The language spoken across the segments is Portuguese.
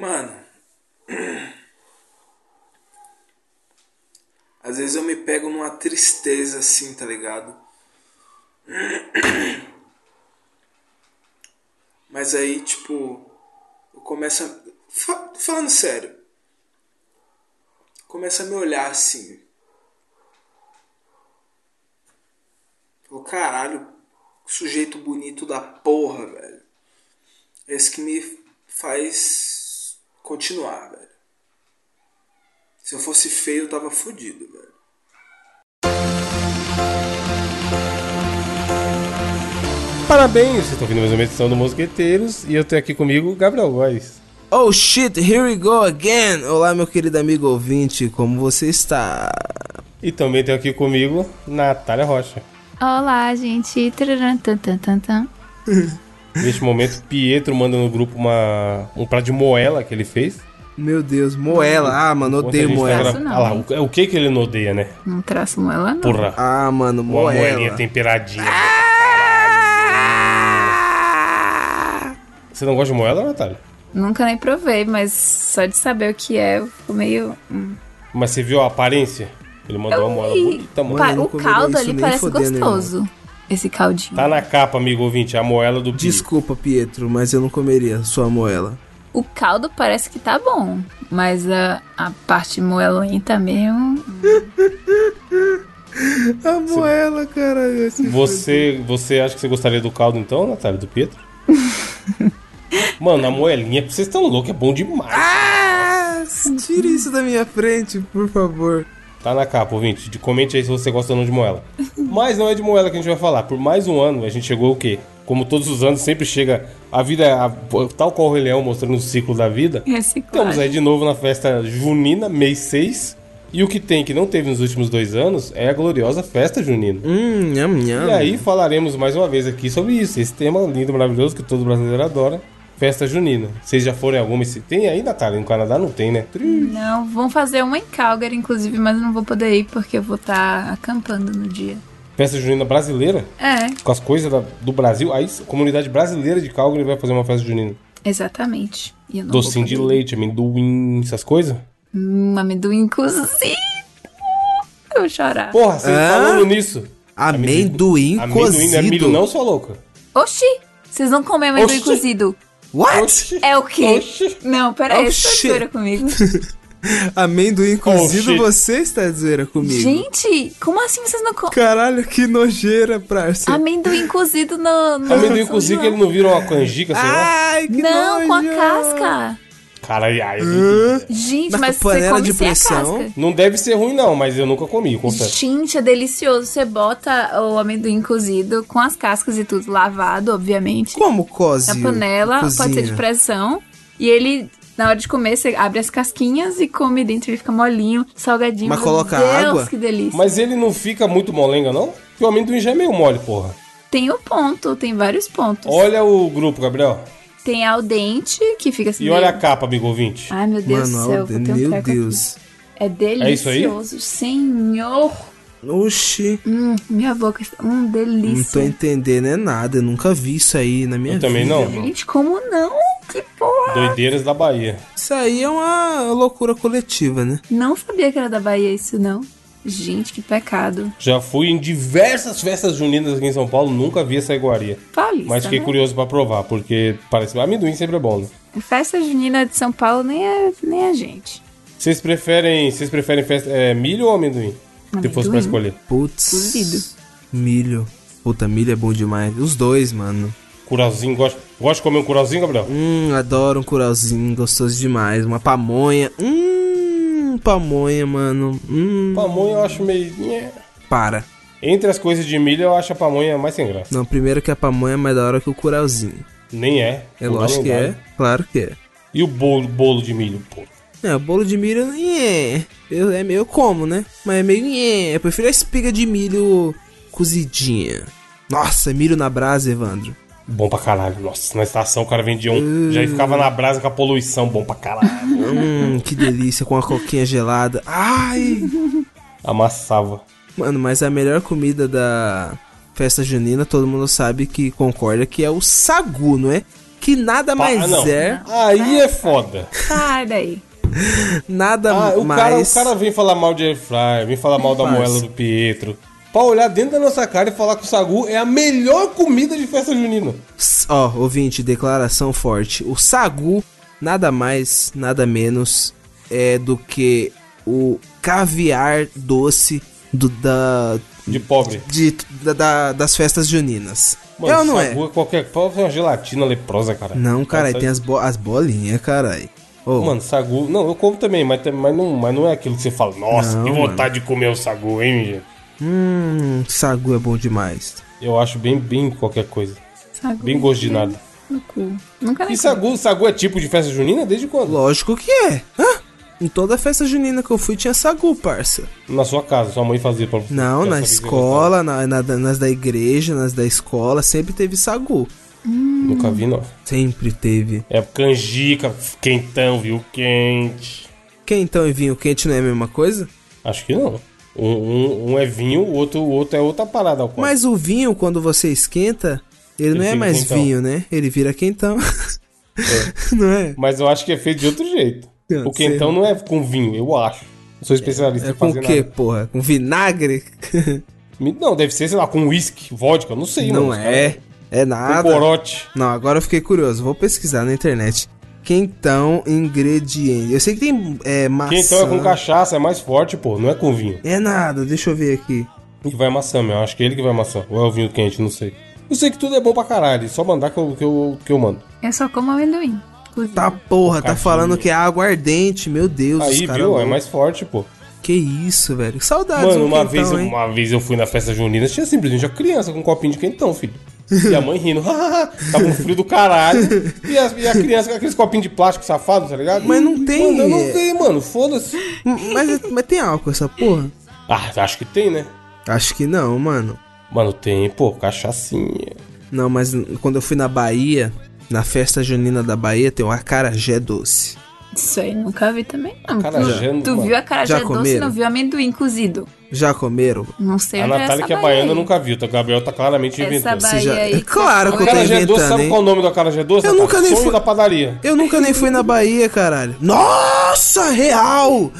Mano. Às vezes eu me pego numa tristeza assim, tá ligado? Mas aí, tipo, eu começo a. fa- Falando sério. Começa a me olhar assim. Falo, caralho, sujeito bonito da porra, velho. Esse que me faz continuar, velho. Se eu fosse feio, eu tava fudido, velho. Parabéns, vocês estão ouvindo mais uma edição do Mosqueteiros e eu tenho aqui comigo o Gabriel Góes. Oh shit, here we go again! Olá, meu querido amigo ouvinte, como você está? E também tenho aqui comigo Natália Rocha. Olá, gente. Tararam, tan, tan, tan, tan. Neste momento, Pietro manda no grupo uma, um prato de moela que ele fez. Meu Deus, moela. Ah, mano, odeio tá moela. gra- Isso não, Ah lá, o, o que que ele não odeia, né? Não traço moela, não. Porra. Ah, mano, Uma moelinha moela. temperadinha. Você não gosta de moela, Natália? Nunca nem provei, mas só de saber o que é, eu fico meio. hum. Mas você viu a aparência? Ele mandou uma moela Ih, bonita, mano. Pa- o caldo isso ali parece fodendo, gostoso. Esse caldinho. Tá na capa, amigo ouvinte, a moela do Pi. Desculpa, Pietro, mas eu não comeria sua moela. O caldo parece que tá bom, mas a, a parte moelenta mesmo. A moela, caralho. Você, você acha que você gostaria do caldo então, Natália, do Pietro? Mano, a moelinha, vocês estão loucos, é bom demais. Ah, tire isso da minha frente, por favor. Tá na capa, ouvinte. De- Comente aí se você gosta ou não de moela. Mas não é de moela que a gente vai falar. Por mais um ano, a gente chegou o quê? Como todos os anos, sempre chega a vida, a- tal qual o Rei Leão mostrando o ciclo da vida. Reciclagem. Estamos aí de novo na festa junina, mês 6. E o que tem que não teve nos últimos dois anos é a gloriosa festa junina. Hum, nham, nham. E aí falaremos mais uma vez aqui sobre isso, esse tema lindo, maravilhoso que todo brasileiro adora, festa junina. Vocês já foram em alguma? esse- Tem aí, Natália? No Canadá não tem, né? Não, vão fazer uma em Calgary, inclusive, mas eu não vou poder ir porque eu vou estar acampando no dia. Festa junina brasileira, É, com as coisas da- do Brasil. Aí a comunidade brasileira de Calgary vai fazer uma festa junina. exatamente. E eu não Docinho vou de leite, amendoim, essas coisas. Hum, amendoim cozido. Eu vou chorar. Porra, você Hã? falando nisso. Amendoim, Amendoim cozido. não é milho não, sua louca? Oxi! Vocês não comem amendoim Oxi. cozido. What? Oxi. É o quê? Oxi. Não, peraí, Oh, você tá zoeira comigo. Amendoim cozido, você está de zoeira comigo. Gente, como assim vocês não comem? Caralho, que nojeira, parça. Amendoim cozido no. no Amendoim cozido que ele não vira uma canjica, sei lá. Ai, que Não, com a nojo. casca. Caralho, ai? Gente, mas você panela come de sem a pressão? casca. Não deve ser ruim não, mas eu nunca comi, confesso. Gente, é delicioso. Você bota o amendoim cozido com as cascas e tudo lavado, obviamente. Como coze? Na panela, pode ser de cozinha? pressão. E ele, na hora de comer, você abre as casquinhas e come dentro. Ele fica molinho, salgadinho. Mas Meu coloca Deus, água? que delícia. Mas ele não fica muito molenga, não? Porque o amendoim já é meio mole, porra. Tem o ponto, tem vários pontos. Olha o grupo, Gabriel. Tem ao dente, que fica assim. E olha a meio- capa, amigo ouvinte. Ai, meu Deus Mano, do céu, Alden, vou ter um meu treco aqui. Deus. É É isso aí? delicioso, senhor. Oxi, Hum, minha boca está. Hum, não tô delícia. entendendo é nada. Eu nunca vi isso aí na minha Eu também vida. não. Gente, como não? Que porra. Doideiras da Bahia. Isso aí é uma loucura coletiva, né? Não sabia que era da Bahia isso, não. Gente, que pecado. Já fui em diversas festas juninas aqui em São Paulo, nunca vi essa iguaria. Paulista, Mas fiquei né? curioso pra provar, porque parece amendoim sempre é bom, né? Festa junina de São Paulo nem é, nem a gente. Vocês preferem, vocês preferem festa, é, milho ou amendoim? Se fosse pra Amendoim. escolher. Putz. Cozido. Milho. Puta, milho é bom demais. Os dois, mano. Curauzinho, gosta, gosta de comer um curauzinho, Gabriel? Hum, adoro um curauzinho, gostoso demais. Uma pamonha. Hum, pamonha, mano. Hum, Pamonha eu acho meio... para. Entre as coisas de milho, eu acho a pamonha mais sem graça. Não, primeiro que a pamonha é mais da hora que o curauzinho. Nem é. É lógico que é. Claro que é. E o bolo, bolo de milho, pô? É, o bolo de milho é. Eu, é meio como, né? Mas é meio é. Eu prefiro a espiga de milho cozidinha. Nossa, milho na brasa, Evandro. Bom pra caralho. Nossa, na estação o cara vendia um. Já ficava na brasa com a poluição. Bom pra caralho. Hum, que delícia, com a coquinha gelada. Ai! Amassava. Mano, mas a melhor comida da festa junina, todo mundo sabe que concorda que é o sagu, não é? que nada Pa- mais ah, não. é, Aí é foda. Sai daí. nada Ah, o, cara, mais... o cara vem falar mal de Airfryer, vem falar mal da moela do Pietro. Pra olhar dentro da nossa cara e falar que o Sagu é a melhor comida de festa junina. Ó, ouvinte, declaração forte. O sagu, nada mais, nada menos, é do que o caviar doce do, da, De pobre. de, da- da- das festas juninas. Mano, é ou não é? Sagu é qualquer. Pode uma gelatina leprosa, cara. Não, cara, Essa- tem as, bo as bolinhas, caralho. Ô, Mano, sagu. Não, eu como também, mas, mas, não, mas não é aquilo que você fala, nossa, Não, que vontade de comer o sagu, hein, gente? Hum, sagu é bom demais. Eu acho bem, bem qualquer coisa. Sagu. Bem gosto de nada. No cu. Nunca nem E sagu, sagu é tipo de festa junina? Desde quando? Lógico que é. Hã? Em toda festa junina que eu fui tinha sagu, parça. Na sua casa, sua mãe fazia pra você. Não, na escola, na, na- nas da igreja, nas da escola, sempre teve sagu. gostava. Nunca vi, não. Sempre teve. É canjica, quentão, viu? Quente. Quentão e vinho quente não é a mesma coisa? Acho que não. Um, um, um é vinho, o outro, o outro é outra parada alcoólica. Mas o vinho, quando você esquenta, ele, não é mais quentão. vinho, né? Ele vira quentão. não é? Mas eu acho que é feito de outro jeito. Eu o quentão não é com vinho, eu acho. Não sou especialista É em com fazer o quê, nada. porra? Com vinagre? Não, deve ser, sei lá, com uísque, vodka, não sei, não mano. É. caras- É Com nada. corote. Não, agora eu fiquei curioso. Vou pesquisar na internet. Quentão ingrediente. Eu sei que tem é, maçã. Quentão é com cachaça, é mais forte, pô, não é com vinho. É nada, deixa eu ver aqui. Que vai maçã, meu. Acho que é ele que vai maçã. Ou é o vinho quente, não sei. Eu sei que tudo é bom pra caralho. Só mandar que eu, que eu, que eu mando. Eu só como amendoim. inclusive. Tá porra, tá falando que é água ardente, meu Deus. Aí, cara viu? É louco. mais forte, pô. Que isso, velho. Saudades Mano, uma quentão, vez, eu, uma vez eu fui na festa junina, tinha simplesmente uma criança com um copinho de quentão, filho. E a mãe rindo, tava um frio do caralho. E a, e a criança com aqueles copinhos de plástico safado, tá ligado? Mas não tem, Mano, eu não tenho, mano, foda-se. Mas, mas tem álcool essa porra? Ah, acho que tem, né? Acho que não, mano. Mano, tem, pô, cachaçinha. Não, mas quando eu fui na Bahia, na festa junina da Bahia, tem o acarajé doce. Isso aí nunca vi também. Não. Acarajé, tu, tu mano. viu a carajé Já doce e comeram? não viu amendoim cozido. Já comeram? Não sei A onde é Natália, essa que é baiana, aí. nunca viu. Então, o Gabriel tá claramente Essa inventando. Bahia já- aí. É claro que eu tô doce, inventando, sabe hein? qual é o nome do acarajé doce? Eu nunca nem fui- da padaria. Eu nunca nem fui na Bahia, caralho. Nossa, real!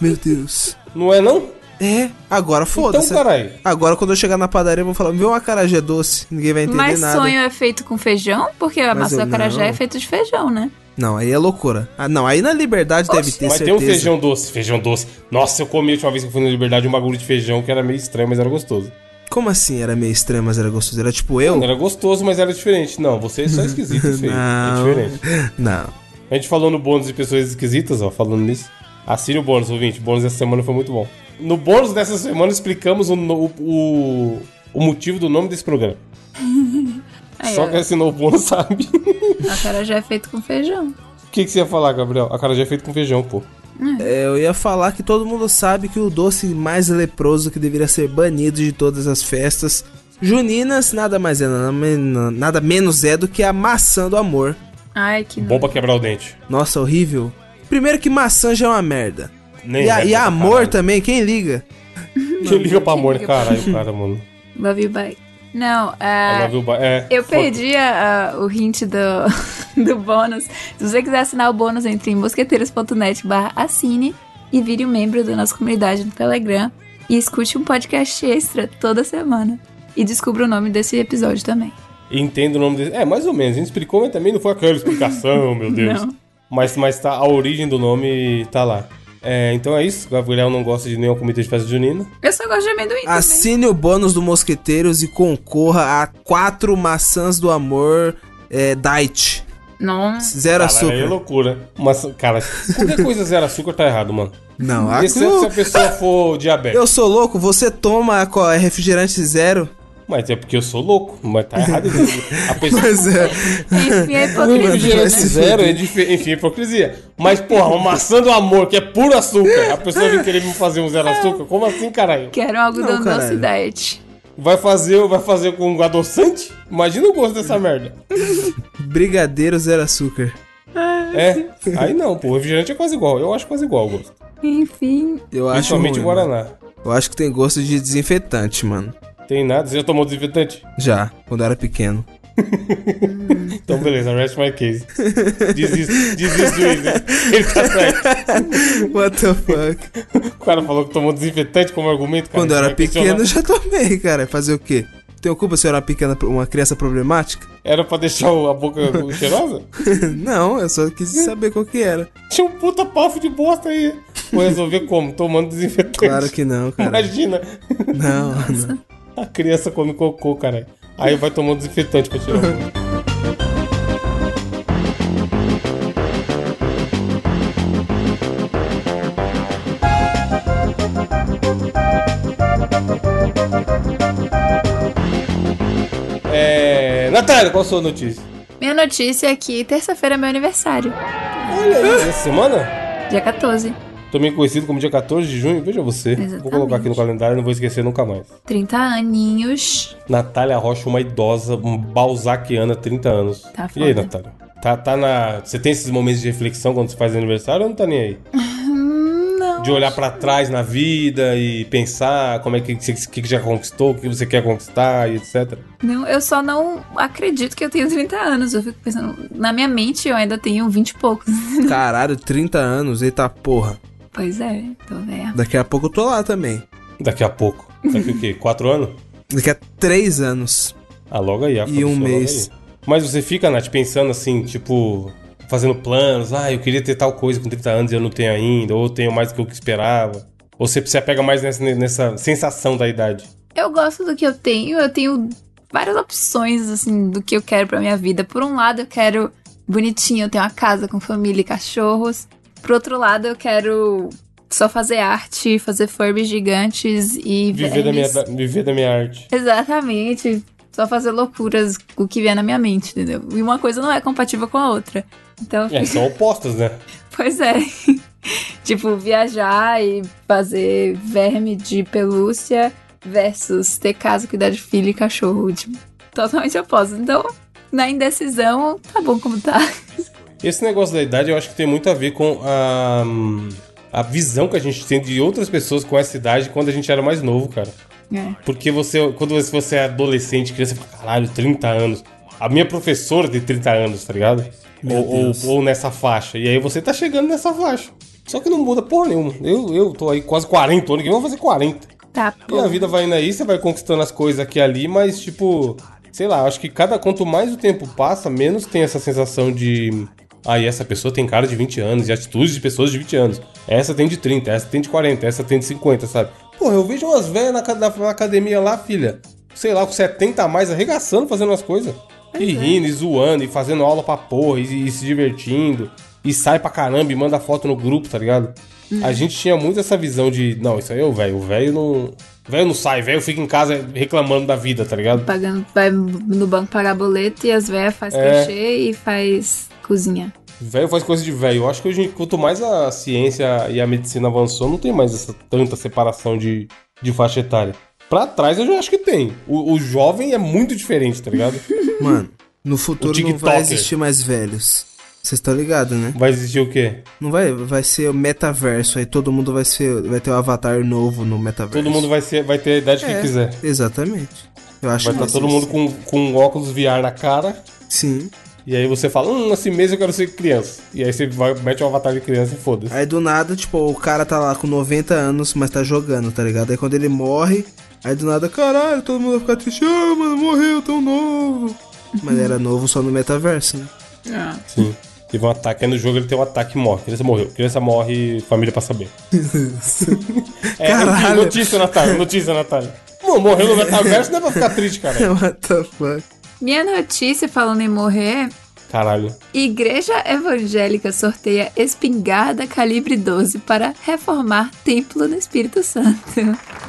Meu Deus. Não é, não? É, agora foda-se. Então, caralho. Agora quando eu chegar na padaria eu vou falar, vê um acarajé doce. Ninguém vai entender Mas nada. sonho é feito com feijão? Porque a Mas massa do acarajé não. é feita de feijão, né? Não, aí é loucura. Ah, não, aí na Liberdade deve ter Mas certeza. tem um feijão doce. Feijão doce. Nossa, eu comi a última vez que eu fui na Liberdade um bagulho de feijão que era meio estranho, mas era gostoso. Como assim era meio estranho, mas era gostoso? Era tipo eu? Era gostoso, mas era diferente. Não, você é só esquisito, feio. É Não. diferente. Não. A gente falou no bônus de pessoas esquisitas, ó, falando nisso. Assine o bônus, ouvinte. O bônus dessa semana foi muito bom. No bônus dessa semana explicamos o, no- o, o motivo do nome desse programa. Aí, Só ó, quem assinou o bônus sabe. acarajé é feito com feijão. O que, que você ia falar, Gabriel? A cara já é feito com feijão, pô. É, eu ia falar que todo mundo sabe que o doce mais leproso que deveria ser banido de todas as festas juninas nada mais é, nada, men- nada menos é do que a maçã do amor. Ai, que Bom pra quebrar o dente. Nossa, horrível. Primeiro que maçã já é uma merda. Nem E, a, é, e amor caralho. também, quem liga? Quem liga pra amor, caralho, cara, mano. Love you, bye. Não, A é... Eu perdi a- a- o hint do, do bônus. Se você quiser assinar o bônus, entre em mosqueteiros.net barra assine e vire um membro da nossa comunidade no Telegram e escute um podcast extra toda semana. E descubra o nome desse episódio também. Entendo o nome dele. É, mais ou menos. A gente explicou, mas também não foi aquela explicação, meu Deus. Não. Mas, mas tá, a origem do nome tá lá. É, então é isso. Gabriel não gosta de nenhuma comida de festa junina. Eu só gosto de amendoim também. Assine o bônus do Mosqueteiros e concorra a quatro maçãs do amor é, Diet. Não. Zero Cara, é açúcar. loucura. Mas, cara, qualquer coisa zero açúcar tá errado, mano. Não, a Exceto se a pessoa for diabética. Eu sou louco, você toma refrigerante zero. Mas é porque eu sou louco. Mas tá errado. a pessoa... Mas é. Enfim, é hipocrisia, né? Zero é dif... enfim, é hipocrisia. Mas, porra, uma maçã do amor, que é puro açúcar. A pessoa vem querer me fazer um zero açúcar? Como assim, caralho? Quero algodão Não, doce caralho. diet. Vai fazer, vai fazer com um adoçante? Imagina o gosto dessa merda. Brigadeiro zero açúcar. É, aí não, pô, refrigerante é quase igual. Eu acho quase igual o gosto. Enfim. Eu acho Principalmente ruim, o Guaraná. mano. Eu acho que tem gosto de desinfetante, mano. Tem nada? Você já tomou desinfetante? Já, quando eu era pequeno. então, beleza, rest my case. Desisto, desisto. Ele tá certo. What the fuck? O cara falou que tomou desinfetante como argumento, cara. Quando eu era pequeno, eu já tomei, cara. Fazer o quê? Tenho culpa se eu era pequena, uma criança problemática? Era pra deixar a boca cheirosa? Não, eu só quis saber qual que era. Tinha um puta pafo de bosta aí. Vou resolver como? Tomando desinfetante. Claro que não, cara. Imagina. Não, não. A criança come cocô, caralho. Aí vai tomando desinfetante pra tirar. o- É. Natália, qual a sua notícia? Minha notícia é que terça-feira é meu aniversário. Olha aí, essa semana? Dia 14. Também conhecido como dia 14 de junho, veja você. Vou Exatamente. colocar aqui no calendário, não vou esquecer nunca mais. 30 aninhos. Natália Rocha, uma idosa, um balzaquiana, 30 anos. Tá e aí, foda. Natália? Tá, tá na. Você tem esses momentos de reflexão quando você faz aniversário ou não tá nem aí? Não. De olhar pra trás na vida e pensar como é que você que já conquistou, o que você quer conquistar e etc. Não, eu só não acredito que eu tenho 30 anos. Eu fico pensando, na minha mente eu ainda tenho 20 e poucos. Caralho, 30 anos, eita porra. Pois é, tô vendo. Daqui a pouco eu tô lá também. Daqui a pouco. Daqui o quê? Quatro anos? Daqui a 3 anos. Ah, logo aí. a E um mês. aí. Mas você fica, Nath, pensando assim, tipo, fazendo planos. Ah, eu queria ter tal coisa com 30 anos e eu não tenho ainda. Ou tenho mais do que eu esperava. Ou você se apega mais nessa, nessa sensação da idade. Eu gosto do que eu tenho, eu tenho várias opções, assim, do que eu quero pra minha vida. Por um lado, eu quero bonitinho, eu tenho uma casa com família e cachorros. Por outro lado, eu quero só fazer arte, fazer Furbies gigantes e Viver da, minha, viver da minha arte. Exatamente. Só fazer loucuras com o que vier na minha mente, entendeu? E uma coisa não é compatível com a outra. Então, É, são opostas, né? pois é. tipo, viajar e fazer verme de pelúcia versus ter casa, cuidar de filho e cachorro. Tipo, totalmente oposto. Então, na indecisão, tá bom como tá. Esse negócio da idade eu acho que tem muito a ver com a, a visão que a gente tem de outras pessoas com essa idade quando a gente era mais novo, cara. É. Porque você, quando você é adolescente, criança, você fala, caralho, 30 anos. A minha professora tem 30 anos, tá ligado? Ou, ou, ou nessa faixa. E aí você tá chegando nessa faixa. Só que não muda porra nenhuma. Eu, eu tô aí quase 40 anos, que eu vou fazer 40. Tá E a vida vai indo aí, você vai conquistando as coisas aqui e ali, mas tipo, sei lá, acho que cada quanto mais o tempo passa, menos tem essa sensação de. Ah, e essa pessoa tem cara de 20 anos, e atitudes de pessoas de 20 anos. Essa tem de 30, essa tem de 40, essa tem de 50, sabe? Porra, eu vejo umas velhas na, na- na academia lá, filha. Sei lá, com 70 a mais, arregaçando, fazendo as coisas. E rindo, e zoando, e fazendo aula pra porra, e, e se divertindo. E sai pra caramba e manda foto no grupo, tá ligado? A gente tinha muito essa visão de, não, isso aí é o velho. O velho não. O velho não sai, velho fica em casa reclamando da vida, tá ligado? Pagando, vai no banco pagar boleto e as velhas faz É. crochê e faz cozinha. Velho faz coisa de velho. Eu acho que hoje, quanto mais a ciência e a medicina avançou, não tem mais essa tanta separação de, de faixa etária. Pra trás eu já acho que tem. O, o jovem é muito diferente, tá ligado? Mano, no futuro não vai existir mais velhos. Vocês estão ligados, né? Vai existir o quê? Não vai, vai ser o metaverso, aí todo mundo vai ser, vai ter um avatar novo no metaverso. Todo mundo vai, ser, vai ter a idade que É, quiser. Exatamente. Eu acho Vai que estar todo ser mundo com, com óculos VR na cara. Sim. E aí você fala, hum, assim mesmo eu quero ser criança. E aí você vai, mete um avatar de criança e foda-se. Aí do nada, tipo, o cara tá lá com 90 anos, mas tá jogando, tá ligado? Aí quando ele morre, aí do nada, caralho, todo mundo vai ficar triste. Ah, mano, morreu tão novo. Mas era novo só no metaverso, né? Sim. Teve um ataque. Aí no jogo ele tem um ataque e morre. Criança morreu. Criança morre, família pra saber. é, Caralho. notícia, Natália. Notícia, Natália. Mano, morreu no metaverso, não é pra ficar triste, cara. What the fuck? Minha notícia falando em morrer Caralho. Igreja Evangélica sorteia espingarda calibre 12 para reformar templo no Espírito Santo.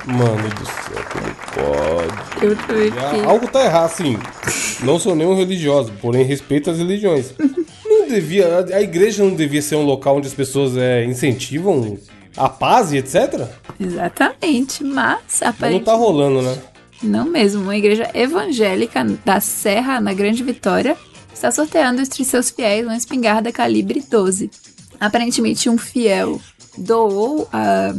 Mano do céu, como pode? Eu também Ah, fiquei. Algo tá errado, assim. Não sou nenhum religioso, porém respeito as religiões. Não devia. A igreja não devia ser um local onde as pessoas é, incentivam a paz e etc? Exatamente, mas Mas não aparentemente. tá rolando, né? Não mesmo, uma igreja evangélica da Serra, na Grande Vitória, está sorteando entre seus fiéis uma espingarda calibre 12. Aparentemente, um fiel doou a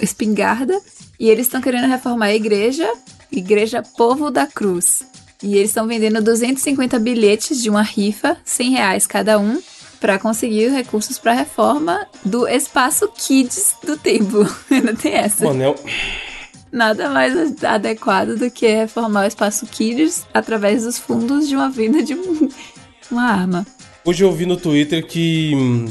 espingarda e eles estão querendo reformar a igreja, Igreja Povo da Cruz. E eles estão vendendo 250 bilhetes de uma rifa, 100 reais cada um, para conseguir recursos para reforma do espaço Kids do tempo. Ainda tem essa. Mano, é, Nada mais adequado do que reformar o espaço Kids através dos fundos de uma venda de um- uma arma. Hoje eu vi no Twitter que hum,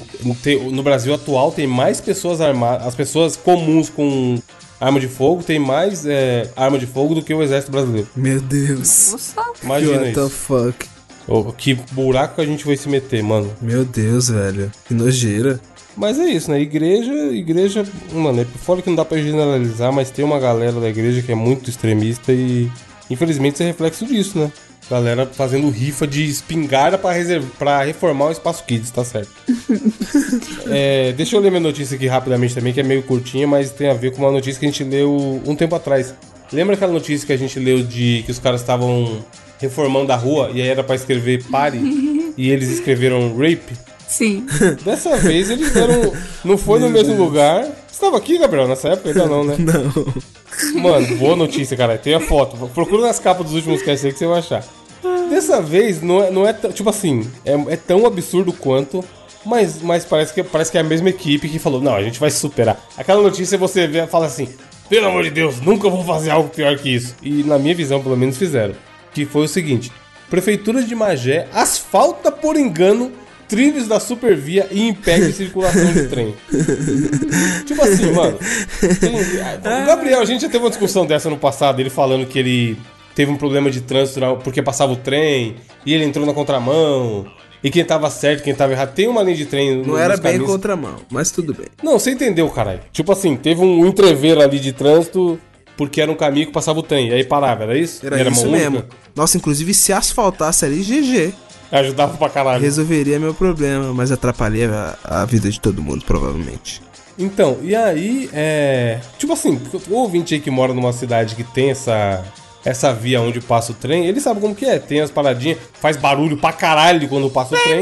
no Brasil atual tem mais pessoas armadas, as pessoas comuns com arma de fogo tem mais é, arma de fogo do que o exército brasileiro. Meu Deus. Nossa, Imagina What the isso. fuck? Ô, Que buraco que a gente vai se meter, mano. Meu Deus, velho. Que nojeira. Mas é isso, né? Igreja, igreja, mano, é fora que não dá pra generalizar, mas tem uma galera da igreja que é muito extremista e infelizmente isso é reflexo disso, né? Galera fazendo rifa de espingarda pra, pra reformar o espaço kids, tá certo. É, deixa eu ler minha notícia aqui rapidamente também, que é meio curtinha, mas tem a ver com uma notícia que a gente leu um tempo atrás. Lembra aquela notícia que a gente leu de que os caras estavam reformando a rua e aí era pra escrever pare e eles escreveram rape? Sim. Dessa vez eles deram. Não foi no mesmo lugar. Você tava aqui, Gabriel, nessa época? Ainda não, né? Não. Mano, boa notícia, cara. Tem a foto. Procura nas capas dos últimos casts aí que você vai achar. Dessa vez, não é, não é tão- tipo assim, é, é tão absurdo quanto. Mas, mas parece, que, parece que é a mesma equipe que falou: não, a gente vai superar. Aquela notícia você vê, fala assim: pelo amor de Deus, nunca vou fazer algo pior que isso. E na minha visão, pelo menos, fizeram. Que foi o seguinte: Prefeitura de Magé asfalta por engano trilhos da supervia e impede circulação de trem. tipo assim, mano. tem- o Gabriel, a gente já teve uma discussão dessa no passado, ele falando que ele teve um problema de trânsito porque passava o trem e ele entrou na contramão. E quem tava certo, quem tava errado. Tem uma linha de trem. Não era bem caminhos- contramão, mas tudo bem. Não, você entendeu, caralho. Tipo assim, teve um entrever ali de trânsito porque era um caminho que passava o trem. E aí parava, era isso? Era, E uma isso única? mesmo. Nossa, inclusive se asfaltasse ali, GG. Ajudava pra caralho. Resolveria meu problema, mas atrapalharia a, a vida de todo mundo, provavelmente. Então, e aí, é. Tipo assim, o ouvinte aí que mora numa cidade que tem essa. Essa via onde passa o trem, ele sabe como que é. Tem as paradinhas, faz barulho pra caralho quando passa o trem.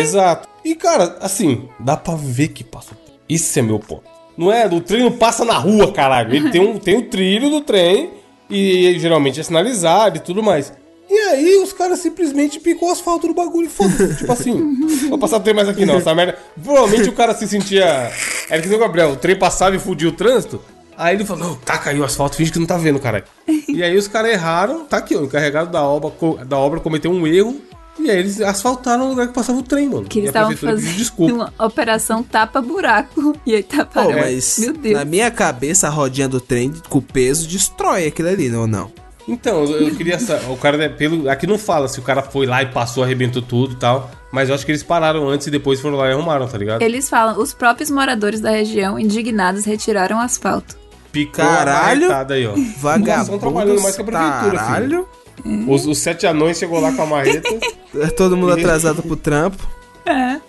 Exato. E, cara, assim, dá pra ver que passa o trem. Isso é meu ponto. Não é? O trem não passa na rua, caralho. Ele tem, um, tem o trilho do trem e geralmente é sinalizado e tudo mais. E aí os caras simplesmente picou o asfalto do bagulho e foda-se. tipo assim, vou passar o trem mais aqui não, essa merda. Provavelmente o cara se sentia. Era que nem o Gabriel, o trem passava e fudia o trânsito. Aí ele falou, não, tá, caiu o asfalto, finge que não tá vendo, caralho. e aí os caras erraram, tá aqui, ó, o encarregado da obra, da obra cometeu um erro. E aí eles asfaltaram o lugar que passava o trem, mano. Que eles estavam fazendo desculpa. uma operação tapa-buraco. E aí taparam. mas Meu Deus. na minha cabeça a rodinha do trem com o peso destrói aquilo ali, não ou não? Então, eu queria saber. O cara, né, pelo, aqui não fala se o cara foi lá e passou, arrebentou tudo e tal. Mas eu acho que eles pararam antes e depois foram lá e arrumaram, tá ligado? Eles falam, os próprios moradores da região, indignados, retiraram o asfalto. Picou Caralho. a aí, ó. Vagabundo. estão trabalhando mais que a prefeitura, Caralho. filho. Os, os sete anões chegou lá com a marreta. É todo mundo atrasado pro trampo.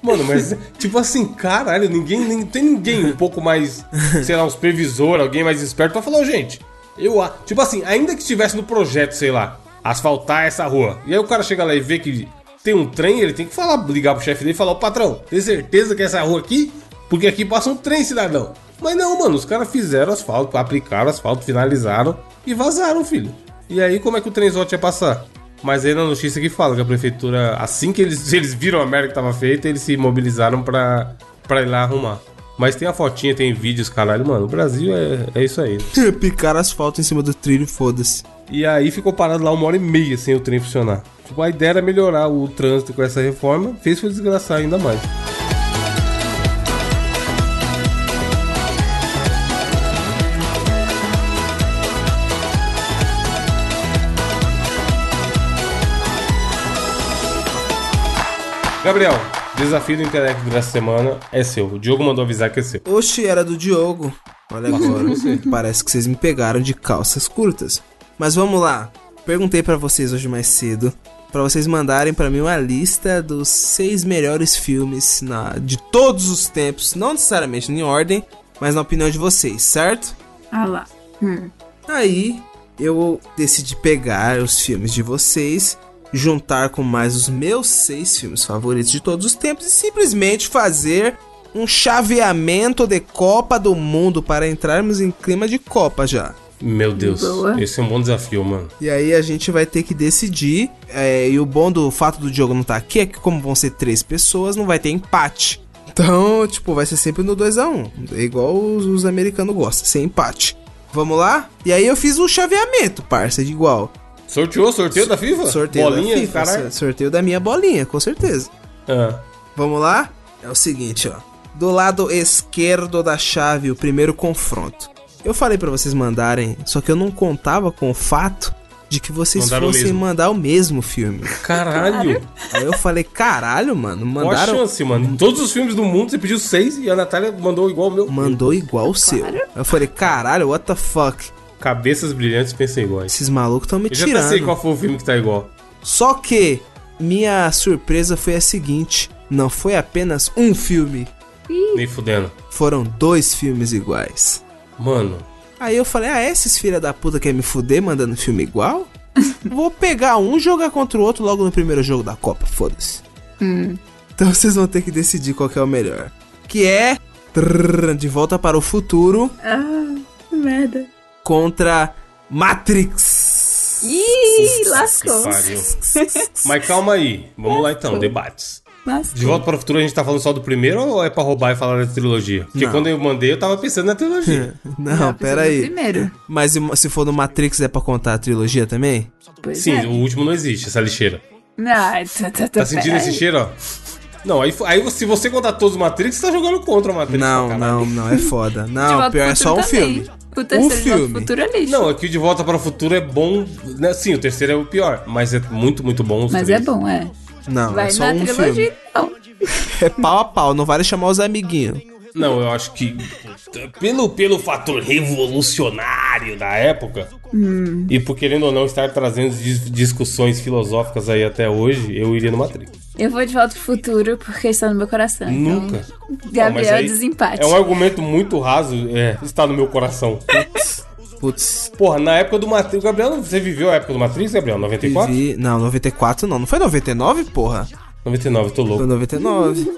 Mano, mas, tipo assim, caralho, ninguém, nem tem ninguém um pouco mais, sei lá, uns previsor, alguém mais esperto pra falar, "Ô, gente, eu, a-" tipo assim, ainda que estivesse no projeto, sei lá, asfaltar essa rua, e aí o cara chega lá e vê que tem um trem, ele tem que falar, ligar pro chefe dele e falar, ô patrão, tem certeza que é essa rua aqui? Porque aqui passa um trem, cidadão. Mas não, mano, os caras fizeram asfalto, aplicaram asfalto, finalizaram e vazaram, filho. E aí, como é que o trenzote ia passar? Mas aí na notícia que fala que a prefeitura, assim que eles, eles viram a merda que tava feita, eles se mobilizaram pra, pra ir lá arrumar. Mas tem a fotinha, tem vídeos, caralho, mano. O Brasil é, é isso aí. Picaram asfalto em cima do trilho, foda-se. E aí ficou parado lá uma hora e meia sem o trem funcionar. Tipo, a ideia era melhorar o trânsito com essa reforma, fez foi desgraçar ainda mais. Gabriel, desafio do Interact dessa semana é seu. O Diogo mandou avisar que é seu. Oxi, era do Diogo. Olha agora. Parece que vocês me pegaram de calças curtas. Mas vamos lá. Perguntei pra vocês hoje mais cedo pra vocês mandarem pra mim uma lista dos seis melhores filmes na- de todos os tempos, não necessariamente em ordem, mas na opinião de vocês, certo? Ah lá. Hum. Aí eu decidi pegar os filmes de vocês, juntar com mais os meus seis filmes favoritos de todos os tempos e simplesmente fazer um chaveamento de Copa do Mundo para entrarmos em clima de Copa já. Meu Deus, Boa. esse é um bom desafio, mano. E aí a gente vai ter que decidir. é, e o bom do fato do Diogo não estar aqui é que, como vão ser três pessoas, não vai ter empate. Então, tipo, vai ser sempre no 2x1. É igual os, os americanos gostam, sem empate. Vamos lá? E aí eu fiz um chaveamento, parça, de igual. Sorteou, sorteio da FIFA? Sorteio Bolinha, da FIFA, caralho. sor- sorteio da minha bolinha, com certeza. Ah, Vamos lá? É o seguinte, ó. Do lado esquerdo da chave, o primeiro confronto. Eu falei pra vocês mandarem, só que eu não contava com o fato de que vocês Mandaram fossem mesmo. mandar o mesmo filme. caralho. Aí eu falei, caralho, mano, Qual a mandaram. chance, mano? Em todos os filmes do mundo você pediu seis e a Natália mandou igual o meu. Mandou igual o seu. Eu falei, caralho, what the fuck? Cabeças brilhantes pensam iguais. Esses malucos estão me Eu já até sei tirando. qual foi o filme que tá igual. Só que minha surpresa foi a seguinte: não foi apenas um filme, Nem fudendo. foram dois filmes iguais. Mano, Aí eu falei, ah, esses filha da puta quer me fuder mandando filme igual? Vou pegar um e jogar contra o outro logo no primeiro jogo da Copa, foda-se. Então vocês vão ter que decidir qual que é o melhor. Que é De Volta para o Futuro Ah, merda. Contra Matrix. Ih, lascou. Mas calma aí. Vamos lá então, debates. Lascou. De volta para o futuro a gente tá falando só do primeiro ou é pra roubar e falar da trilogia? Porque Não. quando eu mandei eu tava pensando na trilogia. Não, pera aí. Primeiro. Mas se for no Matrix é pra contar a trilogia também? Pois Sim, é. o último não existe, essa lixeira. Não, tá, tá, Tá sentindo esse cheiro, ó? Não, aí, aí se você contar todos os Matrix, você tá jogando contra o Matrix. Não, não, não, é foda. Não, Volta pior é só um também. filme. O terceiro Um de Volta filme. pro Futuro é lixo. Não, aqui de volta para o futuro é bom. Né? Sim, o terceiro é o pior, mas é muito, muito bom os Mas três. é bom, é. Não, Vai é só na um trilogia, filme. então. É pau a pau, não vale chamar os amiguinhos. Não, eu acho que pelo, pelo fator revolucionário da época Hum. e por querendo ou não estar trazendo dis- discussões filosóficas aí até hoje, eu iria no Matrix. Eu vou de volta pro futuro porque está no meu coração. então, Nunca. Não, mas Gabriel, aí desempate. É um argumento muito raso, é, está no meu coração. Putz, Porra, na época do Matrix, Gabriel, você viveu a época do Matrix, Gabriel? 94? vivi... Não, 94 não. Não foi 99, porra? 99, tô Foi louco. 99.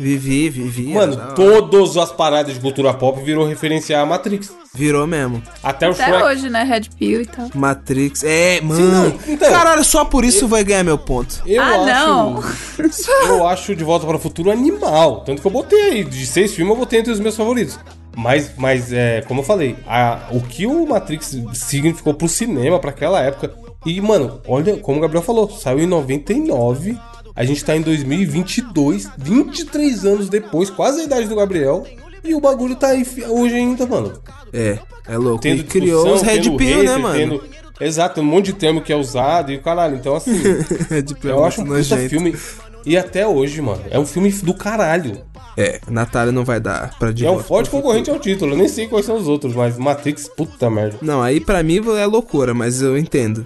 Vivi, vivi. Mano, era todas as paradas de cultura pop virou referenciar a Matrix. Virou mesmo. Até o Até Shrek. hoje, né? Red Pill e tal. Matrix. É, mano. então- Caralho, só por isso vai ganhar meu ponto. Eu Ah, acho, não. Eu acho De Volta para o Futuro animal. Tanto que eu botei aí, de seis filmes, eu botei entre os meus favoritos. Mas, mas é, como eu falei, a- o que o Matrix significou pro cinema, pra aquela época. E, mano, olha, como o Gabriel falou, saiu em 99. A gente tá em 2022, 23 anos depois, quase a idade do Gabriel. E o bagulho tá aí hoje ainda, mano. É, é louco. Tendo e criou os Red tendo Pill, né, mano? tendo- Exato, tem um monte de termo que é usado e o caralho. Então, assim, Red Pill é eu acho um puta filme. E até hoje, mano, é um filme do caralho. É, Natália não vai dar pra de É um forte concorrente ao título. Eu nem sei quais são os outros, mas Matrix, puta merda. Não, aí pra mim é loucura, mas eu entendo.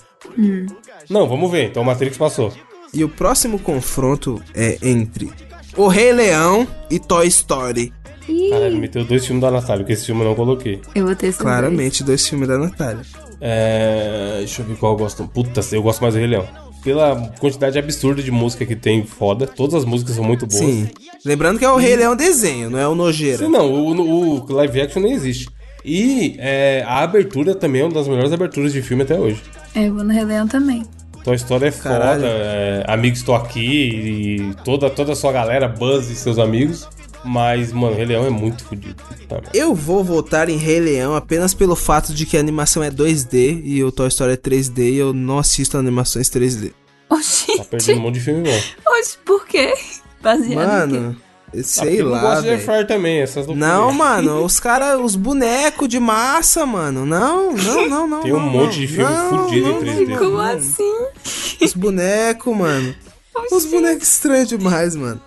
Não, vamos ver. Então Matrix passou. E o próximo confronto é entre O Rei Leão e Toy Story. Caralho, meteu dois filmes da Natália, porque esse filme eu não coloquei. Eu vou ter esses Claramente, dois filmes da Natália. É. Deixa eu ver qual eu gosto. Puta, eu gosto mais do Rei Leão. Pela quantidade absurda de música que tem, foda. Todas as músicas são muito boas. Sim. Lembrando que é o Rei Leão desenho, não é o Nojeira. Sim, não, o, o live action nem existe. E é, a abertura também é uma das melhores aberturas de filme até hoje. dois. É, eu vou no Rei Leão também. Tua história é Caralho. foda, é, amigos estou aqui e toda, toda a sua galera, Buzz e seus amigos. Mas, mano, Rei Leão é muito fodido. Tá. Eu vou votar em Rei Leão apenas pelo fato de que a animação é 2D e o Toy Story é 3D e eu não assisto animações 3D. Oxi, tá perdendo um monte de filme bom. oxi, por quê? Baseado em Mano, Ah, sei eu não lá, gosto de Air velho. Fryer também, essas loucuras. Não, mano, os caras, os bonecos de massa, mano. Não, não, não, não. Tem um não, monte de filme Não, fudido em não, 3D. não, Como não. assim? Os bonecos, mano. Os bonecos estranhos demais, mano.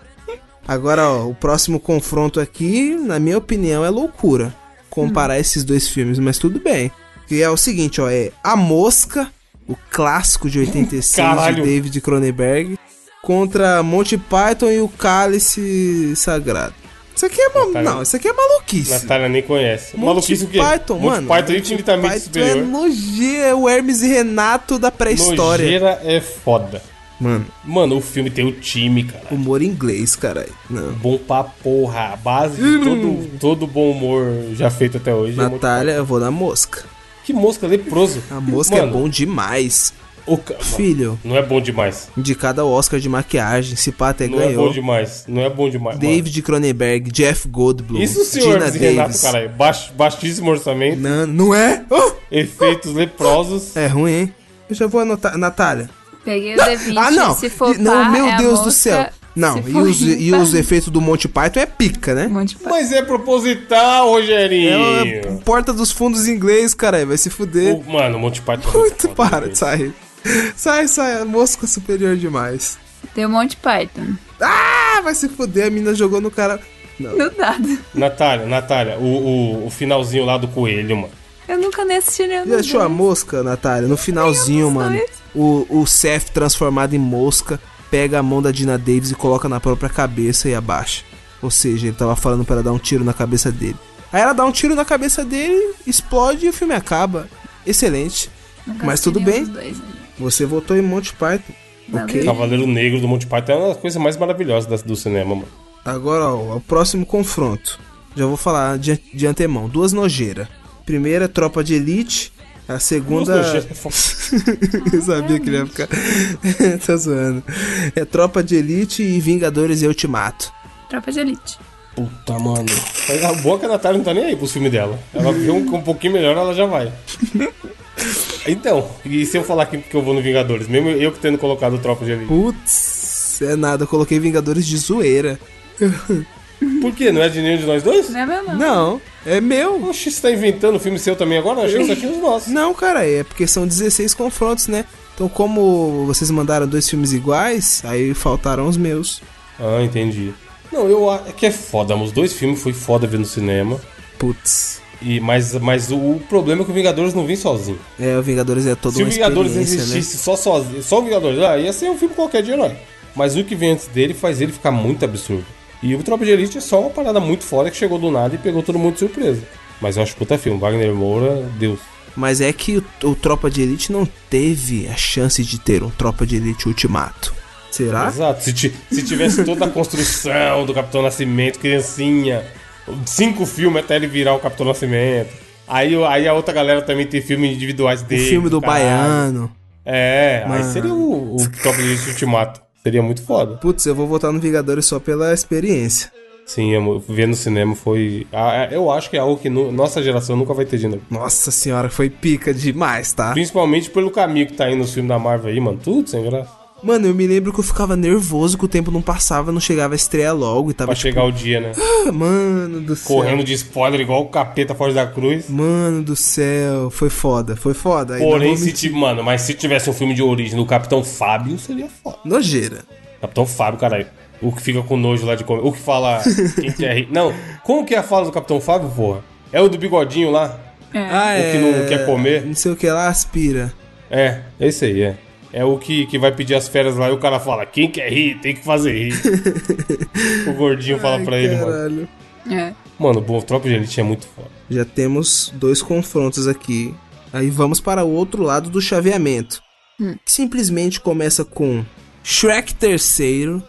Agora, ó, o próximo confronto aqui, na minha opinião, é loucura. Comparar esses dois filmes, mas tudo bem. Que é o seguinte, ó, é A Mosca, o clássico de 86 Caralho. de David Cronenberg, contra Monty Python e o Cálice Sagrado. Isso aqui é. Natália- não, isso aqui é maluquice. Natália nem conhece. Monty Maluquice o quê? Python, Monty mano. Python é infinitamente Python superior. É nojeira, é o Hermes e Renato da pré-história. Nojeira é foda. Mano, Mano, o filme tem o time, cara. humor inglês, caralho. Bom pra porra. A base de todo, todo bom humor já feito até hoje. é Natália, eu vou na mosca. Que mosca leproso. A mosca é Mano, bom demais. O ca- Filho, Não é bom demais. indicado ao Oscar de maquiagem, se pá até Não é ganhou. bom demais. Não é bom demais. mano. David Cronenberg, Jeff Goldblum, Isso, senhor Gina Renato, Davis. caralho. Baix, baixíssimo orçamento, Não, não é? Oh! efeitos leprosos. É ruim, hein? Eu já vou anotar. Natália. Peguei o D20, ah, não. se for não, pá, meu é Deus do céu. Não, e os, e os efeitos do Monty Python é pica, né? de. Mas é proposital, É Rogerinho. a porta dos fundos inglês, cara. Vai se fuder. O- mano, o Monty Python. é Muito foda, para, velho. sai. Sai, sai. A mosca superior demais. Tem um monte de Python. Ah, vai se fuder. A mina jogou no cara. Não. No dado. Natália, Natália, o, o, o finalzinho lá do coelho, mano. Eu nunca nem assisti nenhum achou a mosca, Natália? No finalzinho, mano. O, o Seth transformado em mosca pega a mão da Dina Davis e coloca na própria cabeça e abaixa. Ou seja, ele tava falando pra ela dar um tiro na cabeça dele. Aí ela dá um tiro na cabeça dele, explode e o filme acaba. Excelente. Mas tudo bem. dois, né? Você votou em Monty Python. Valeu. Ok. Cavaleiro Negro do Monty Python é uma das coisas mais maravilhosas do cinema, mano. Agora, ó, o próximo confronto. Já vou falar de, de antemão. Duas nojeiras. Primeira, Tropa de Elite. A segunda. É. Eu sabia que ele ia ficar. tá zoando. É Tropa de Elite e Vingadores e Ultimato. Tropa de Elite. Puta, mano. A boa que a Natália não tá nem aí pros filmes dela. Ela vê um, um pouquinho melhor, ela já vai. Então, e se eu falar que, que eu vou no Vingadores? Mesmo eu que tendo colocado o Tropa de Elite. Putz, é nada. Eu coloquei Vingadores de zoeira. Por quê? Não é de nenhum de nós dois? Não é meu, não. Não, é meu. Oxi, você tá inventando filme seu também agora? Eu achei que só tinha os nossos. Não, cara, é porque são 16 confrontos, né? Então, como vocês mandaram dois filmes iguais, aí faltaram os meus. Ah, entendi. Não, eu acho que é foda. Os dois filmes foi foda ver no cinema. Putz. E, mas, mas o problema é que o Vingadores não vem sozinho. É, o Vingadores é toda Se o Vingadores né? existisse só sozinho, só o Vingadores, ah, ia ser um filme qualquer de herói. Mas o que vem antes dele faz ele ficar muito absurdo. E o Tropa de Elite é só uma parada muito foda que chegou do nada e pegou todo mundo de surpresa. Mas eu acho puta filme. Wagner Moura, Deus. Mas é que o, o Tropa de Elite não teve a chance de ter um Tropa de Elite Ultimato. Será? Exato. Se, se tivesse toda a construção do Capitão Nascimento, criancinha, cinco filmes até ele virar o Capitão Nascimento. Aí, o- aí a outra galera também tem filmes individuais O dele. filme do caralho. Baiano. É, aí Mano. seria o, o Tropa de Ultimato. Seria muito foda. Putz, eu vou votar no Vingadores só pela experiência. Sim, ver no cinema foi. Eu acho que é algo que no- nossa geração nunca vai ter de novo. Nossa senhora, foi pica demais, tá? Principalmente pelo caminho que tá indo nos filmes da Marvel aí, mano. Tudo sem graça. Mano, eu me lembro que eu ficava nervoso que o tempo não passava, não chegava a estreia logo e tava Pra tipo, chegar o dia, né? "Ah, mano do céu. Correndo de spoiler igual o capeta fora da cruz. Mano do céu, foi foda, foi foda. Aí Porém, se tipo, mano, mas se tivesse um filme de origem do Capitão Fábio, seria foda. Nojeira. Capitão Fábio, caralho. O que fica com nojo lá de comer. O que fala. Quem quer rir. Não, como que é a fala do Capitão Fábio, porra? É o do bigodinho lá? Ah, O que não quer comer? Não sei o que lá, aspira. É, esse aí, é. É o que, que vai pedir as férias lá e o cara fala: quem quer rir, tem que fazer rir. o gordinho fala pra ele, mano. Caralho. É. Mano, o Tropa de Elite é muito foda. Já temos dois confrontos aqui. Aí vamos para o outro lado do chaveamento. Que simplesmente começa com Shrek terceiro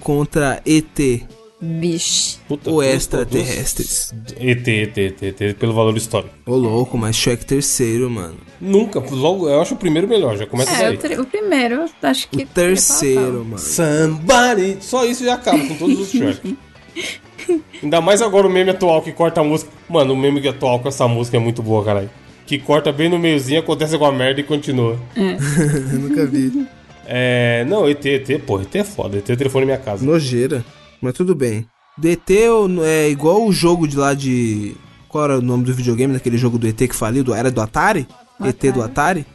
contra ET, Bicho. Puta, o dos- extraterrestres. ET, ET, ET, ET, pelo valor histórico. Ô louco, mas Shrek terceiro, mano. Nunca, logo, eu acho o primeiro melhor, já começa É, daí. o, o primeiro, acho que. O terceiro, mano. Somebody. Só isso já acaba com todos os Shrek. Ainda mais agora o meme atual que corta a música. Mano, o meme atual com essa música é muito boa, caralho. Que corta bem no meiozinho, acontece com a merda e continua. Eu nunca vi. É. Não, ET, ET, pô, ET é foda. ET é telefone na minha casa. Nojeira. Mas tudo bem. DT é igual o jogo de lá de. Qual era o nome do videogame daquele jogo do ET que faliu? Do, era do Atari? ET do Atari?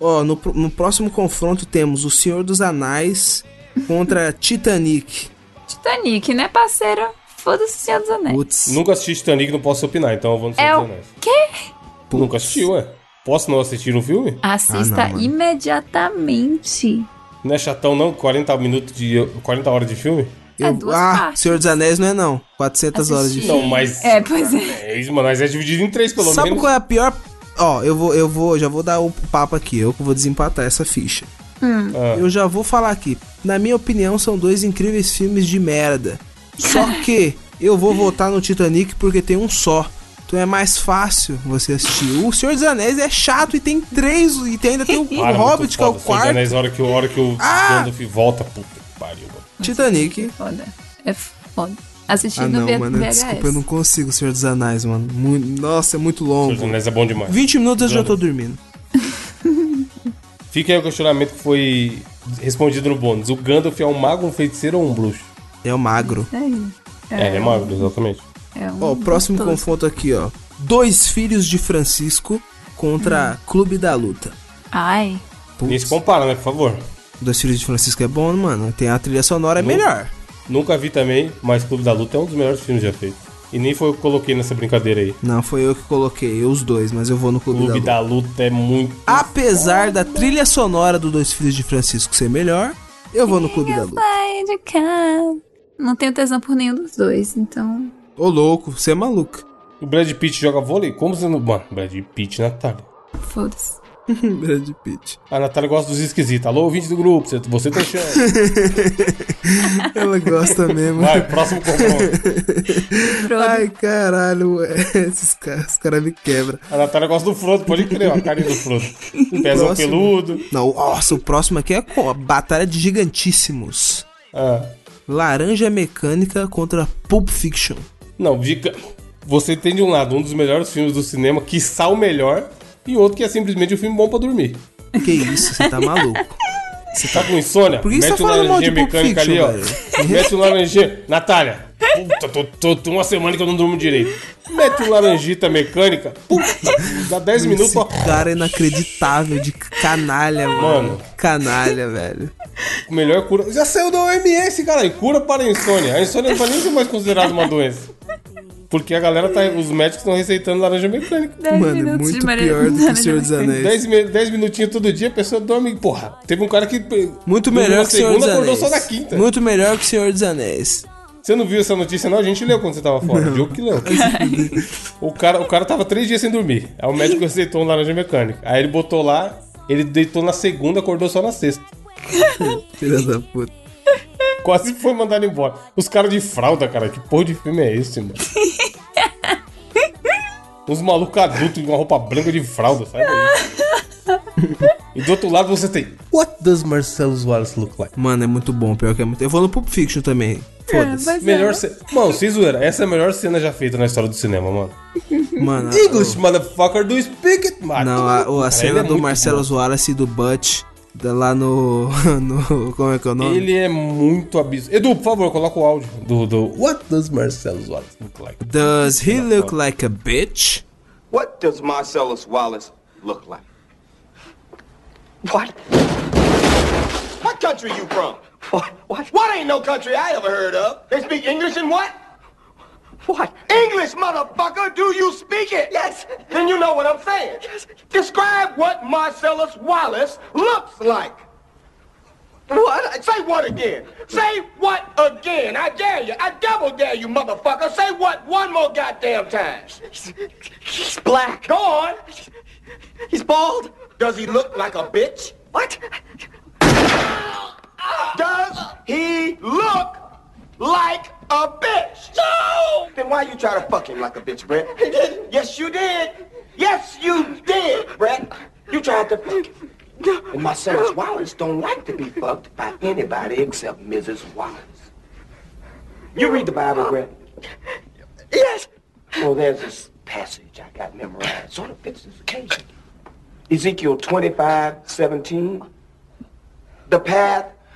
Ó, no, no próximo confronto temos o Senhor dos Anais contra Titanic. Titanic, né, parceiro? Foda-se, Senhor dos Anéis. Putz. Nunca assisti Titanic, não posso opinar, então eu vou no É Senhor o dos Anéis. Quê? Nunca assisti, ué. Posso não assistir um filme? Assista Ah, não, imediatamente. Não é chatão, não? 40 minutos de. 40 horas de filme? É duas ah, partes. Senhor dos Anéis não é não. 400 horas de filme. Não, mas. É, pois é. É isso, mano, mas é dividido em três, pelo Sabe menos. qual é a pior? Ó, eu vou, eu vou, já vou dar o papo aqui. Eu que vou desempatar essa ficha. Ah. Eu já vou falar aqui. Na minha opinião, são dois incríveis filmes de merda. Só que eu vou votar no Titanic porque tem um só. Então é mais fácil você assistir. O Senhor dos Anéis é chato e tem três. E tem, ainda tem o Para, Hobbit, muito que é o foda. Senhor dos quarto. Anéis, a hora que, a hora que o Ah! Gandalf volta, puta. Titanic. Foda. É foda. Assisti Ah, não, V- mano. VHS. Desculpa, eu não consigo, Senhor dos Anéis, mano. Mu- Nossa, é muito Senhor longo. dos Anéis é bom demais. 20 minutos eu já tô dormindo. Fica aí o questionamento que foi respondido no bônus. O Gandalf é um mago, um feiticeiro ou um bruxo? É o magro. Aí. É, ele é mago, exatamente. É um Ó, o próximo gostoso. confronto aqui, ó. Dois filhos de Francisco contra Clube da Luta. Ai. Nem se compara, né, por favor. Dois filhos de Francisco é bom, mano. Tem a trilha sonora, é melhor. Nunca vi também, mas Clube da Luta é um dos melhores filmes já feitos. E nem foi eu que coloquei nessa brincadeira aí. Não, foi eu que coloquei, eu os dois, mas eu vou no Clube, Clube da Luta. da Luta é muito. Apesar da trilha sonora do Dois Filhos de Francisco ser melhor, eu vou no Clube da Luta. Vai de cá. Não tenho tesão por nenhum dos dois, então. Ô louco, você é maluco. O Brad Pitt joga vôlei? Como você não. Mano, Brad Pitt, Natália. Foda-se. Brad Pitt. A Natália gosta dos esquisitos. Alô, ouvinte do grupo, você, tem chance. Ela gosta mesmo. Vai, próximo confronto. Ai, caralho, ué. Esses caras, os caras me quebram. A Natália gosta do Frodo, pode crer, ó, a carinha do Frodo. Um pezão Próximo. peludo. Não, nossa, o próximo aqui é a Batalha de Gigantíssimos. Ah. Laranja Mecânica contra Pulp Fiction. Não, dica. Você tem de um lado um dos melhores filmes do cinema, que o melhor, e outro que é simplesmente um filme bom pra dormir. Que isso, você tá maluco. Você tá com insônia? Por que você Mete tá um laranjinha mecânica ali, ó. Mete um laranjinha. Natália, puta, tô, tô, tô uma semana que eu não durmo direito. Mete um laranjita mecânica. Puta, dá 10 minutos, Esse ó. cara é inacreditável, de canalha, mano. Mano. Canalha, velho. O melhor cura. Já saiu da OMS, cara. E cura para a insônia. A insônia não vai nem ser mais considerada uma doença. Porque a galera tá. Os médicos estão receitando laranja mecânica. 10 Mano, é minutos muito pior do que o Senhor dos. Anéis. 10, mi- 10 minutinhos todo dia, a pessoa dorme. Porra, teve um cara que. Muito dormiu melhor que o Senhor dos segunda, acordou Anéis. só na quinta. Muito melhor que o Senhor dos Anéis. Você não viu essa notícia, não? A gente leu quando você tava fora. O Diogo que leu. o, cara, o cara tava três dias sem dormir. Aí o médico receitou um laranja mecânica. Aí ele botou lá, ele deitou na segunda, acordou só na sexta. Filha da puta. Quase foi mandado embora. Os caras de fralda, cara. Que porra de filme é esse, mano? Uns malucos adultos com uma roupa branca de fralda, sabe? E do outro lado você tem. What does Marcellus Wallace look like? Mano, é muito bom, pior que é muito. Eu vou no Pulp Fiction também. Foda-se. mas Melhor é. cena. Mano, sem zoeira, essa é a melhor cena já feita na história do cinema, mano. Mano, English, motherfucker, do speak it, mano. Não, a, o- a cena é do Marcelo. Wallace e do Butch, lá no, no. Como é que é o nome? Ele é muito absurdo. Edu, por favor, coloca o áudio do, do What does Marcellus Wallace look like? Does he look like a bitch? What does Marcellus Wallace look like? What? What country you from? What? What? What ain't no country I ever heard of? They speak English and what? What? English, motherfucker! Do you speak it? Yes. Then you know what I'm saying. Yes. Describe what Marcellus Wallace looks like. What? Say what again? Say what again? I dare you. I double dare you, motherfucker. Say what one more goddamn time. He's, he's black. Go on. He's bald. Does he look like a bitch? What? Does he look like a bitch? No! Then why you try to fuck him like a bitch, Brett? Didn't. Yes, you did. Yes, you did, Brett. You tried to fuck him. And Marcellus Wallace don't like to be fucked by anybody except Mrs. Wallace. You read the Bible, Brett? Yes. Well, there's this passage I got memorized. Sort of fits this occasion. Ezekiel 25, 17. The path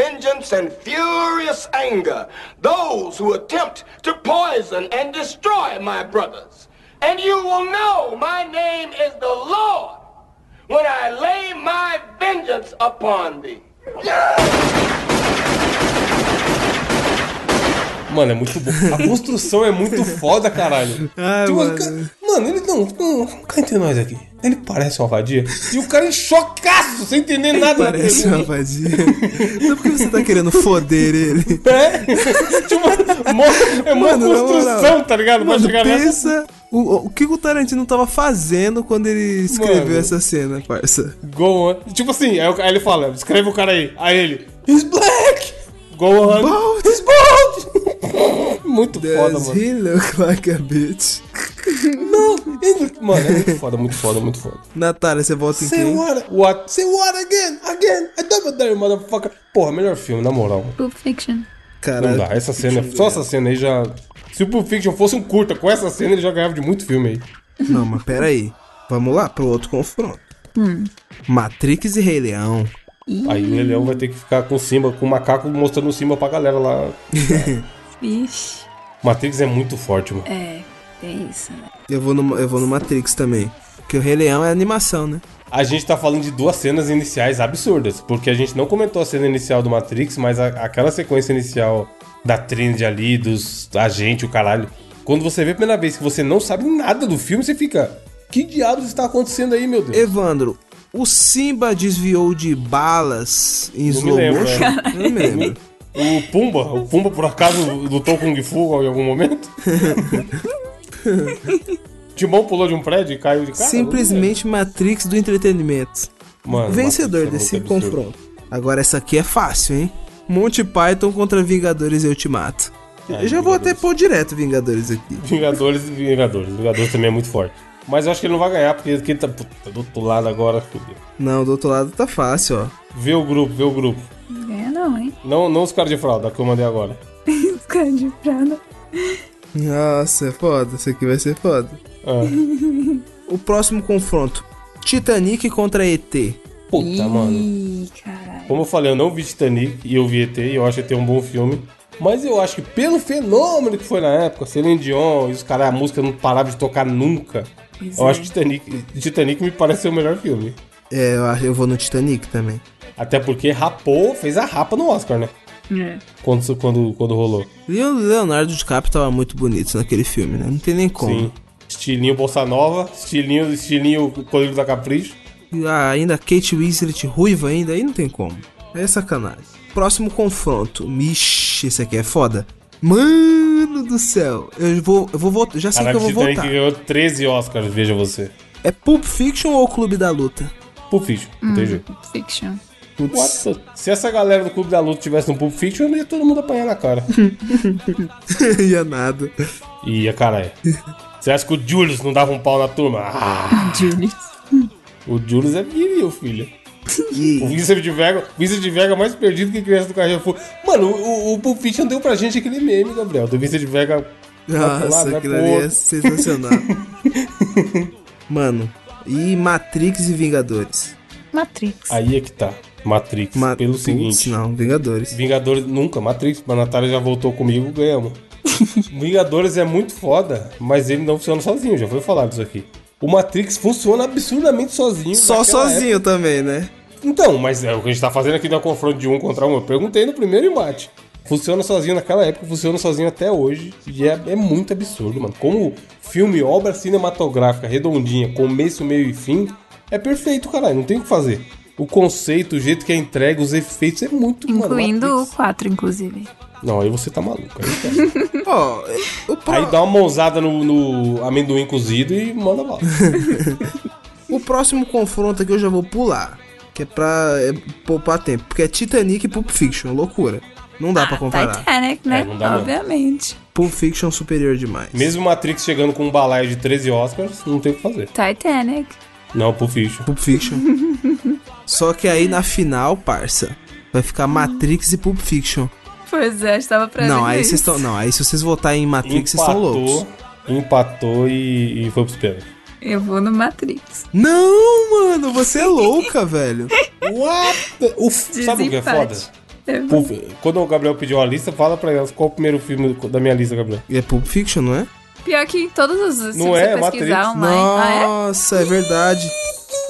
vengeance and furious anger those who attempt to poison and destroy my brothers. And you will know my name is the Lord when I lay my vengeance upon thee. Mano, é muito bom. A construção é muito foda, caralho. Ai, Tipo, mano. ca- mano, ele não, não. Cá entre nós aqui. Ele parece uma vadia. E o cara em chocaço, sem entender nada. da Parece uma vadia. Então por que você tá querendo foder ele? É? tipo, é uma Mano, construção, moral. tá ligado? Mano, chegar nessa. pensa o, o que o Tarantino tava fazendo quando ele escreveu Mano. essa cena, parça. Go on. Tipo assim, aí ele fala, escreve o cara aí. Aí ele, he's black! Go on. Bald. He's bald! muito foda, Does mano. he look like a bitch? Não, ele- mano, é muito foda, muito foda, muito foda. Natália, você volta em Say quem? what? What? Say what again? Again? I double dare, motherfucker. Porra, melhor filme, na moral. Pulp Fiction. Não Caralho. dá, essa cena, só essa cena aí já... Se o Pulp Fiction fosse um curta com essa cena, ele já ganhava de muito filme aí. Não, mas pera aí. Vamos lá pro outro confronto. Matrix e Rei Leão. Aí o Rei Leão vai ter que ficar com o Simba, com o macaco mostrando o Simba pra galera lá. Vixe. Matrix é muito forte, mano. É, tem isso, né? Eu vou no, eu vou no Matrix também. Porque o Rei Leão é animação, né? A gente tá falando de duas cenas iniciais absurdas, porque a gente não comentou a cena inicial do Matrix, mas a- aquela sequência inicial da Trinity ali, dos agentes, o caralho. Quando você vê a primeira vez que você não sabe nada do filme, você fica. Que diabos está acontecendo aí, meu Deus? Evandro, o Simba desviou de balas em Não me slow lembro, motion? é. Eu não me lembro. O Pumba, o Pumba por acaso lutou Kung Fu em algum momento? Timão pulou de um prédio e caiu de cara? Simplesmente Matrix do entretenimento. Mano, Vencedor Matrix é desse muito absurdo. confronto. Agora essa aqui é fácil, hein? Monty Python contra Vingadores e Ultimato. Ai, Eu já vou até Vingadores. pôr direto Vingadores aqui. Vingadores e Vingadores. Vingadores também é muito forte. Mas eu acho que ele não vai ganhar, porque quem tá, puta, do outro lado agora, fudeu. Não, do outro lado tá fácil, ó. Vê o grupo, vê o grupo. Não ganha não, hein? Não, não os caras de fralda que eu mandei agora. Os caras de prada. Nossa, é foda. Isso aqui vai ser foda. Ah, O próximo confronto: Titanic contra ET. puta, mano. Ih, caralho. Como eu falei, eu não vi Titanic e eu vi ET e eu acho ET um bom filme. Mas eu acho que pelo fenômeno que foi na época, Celine Dion e os caras, a música não parava de tocar nunca. Pois eu é. acho que Titanic, Titanic me parece ser o melhor filme. É, eu, acho- eu vou no Titanic também. Até porque rapou, fez a rapa no Oscar, né? É. Quando, quando, quando rolou. E o Leonardo DiCaprio tava muito bonito naquele filme, né? Não tem nem como. Sim. Estilinho Bolsa Nova, estilinho, estilinho Colírio da Capricho. E ah, ainda Kate Winslet ruiva ainda, aí não tem como. É sacanagem. Próximo confronto. Mixe, esse aqui é foda. Mano do céu. Eu vou, eu vou votar. Já sei Caraca, que eu vou Titanic ganhou 13 Oscars, veja você. É Pulp Fiction ou Clube da Luta? Pulp Fiction, não tem jeito. Pulp Fiction. What Se essa galera do Clube da Luta tivesse no Pulp Fiction, ia todo mundo apanhar na cara. Ia nada. Ia, caralho. Você acha que o Julius não dava um pau na turma? Ah, Julius. o Julius é viril, filho. O E Vincent de Vega, Vincent de Vega mais perdido que criança do Carrefour. Mano, o, o Pulp Fiction deu pra gente aquele meme, Gabriel. Do Vincent de Vega. vai pro lado, Nossa, vai aquilo ali é sensacional. Mano, e Matrix e Vingadores? Matrix. Aí é que tá. Matrix. Ma- Pelo Putz, seguinte. Não, Vingadores. Vingadores nunca, Matrix, mas a Natália já voltou comigo, ganhamos. Vingadores é muito foda, mas ele não funciona sozinho, já foi falado isso aqui. O Matrix funciona absurdamente sozinho. Só sozinho também, né? época. Então, mas é o que a gente tá fazendo aqui no confronto de um contra um. Eu perguntei no primeiro embate. Funciona sozinho naquela época, funciona sozinho até hoje. E é, é muito absurdo, mano. Como filme, obra cinematográfica, redondinha, começo, meio e fim, é perfeito, caralho. Não tem o que fazer. O conceito, o jeito que é entregue, os efeitos, é muito, mano. Incluindo o Matrix. 4, inclusive. Não, aí você tá maluco. Aí, tá. Ó, o, pro- aí dá uma mãozada no, no amendoim cozido e manda bala. o próximo confronto aqui eu já vou pular. Que é pra é, poupar tempo. Porque é Titanic e Pulp Fiction, loucura. Não dá pra comparar. Titanic, né? É, não dá. Obviamente. Pulp Fiction superior demais. Mesmo Matrix chegando com um balaio de 13 Oscars, não tem o que fazer. Titanic. Não, Pulp Fiction. Pulp Fiction. Só que aí na final, parça, vai ficar Matrix e Pulp Fiction. Pois é, estava pra Não, aí isso. vocês estão. Não, aí se vocês votarem em Matrix, vocês estão loucos. empatou e, e foi pros pênaltis. Eu vou no Matrix. Não, mano, você é louca, velho. What? the- O f- sabe o que é foda? Eu- Pulp- Quando o Gabriel pediu a lista, fala pra elas qual o primeiro filme da minha lista, Gabriel. É Pulp Fiction, não é? Pior que em todos os. Se Não você é, pesquisar Matrix. online. Ah, é? Nossa, é verdade.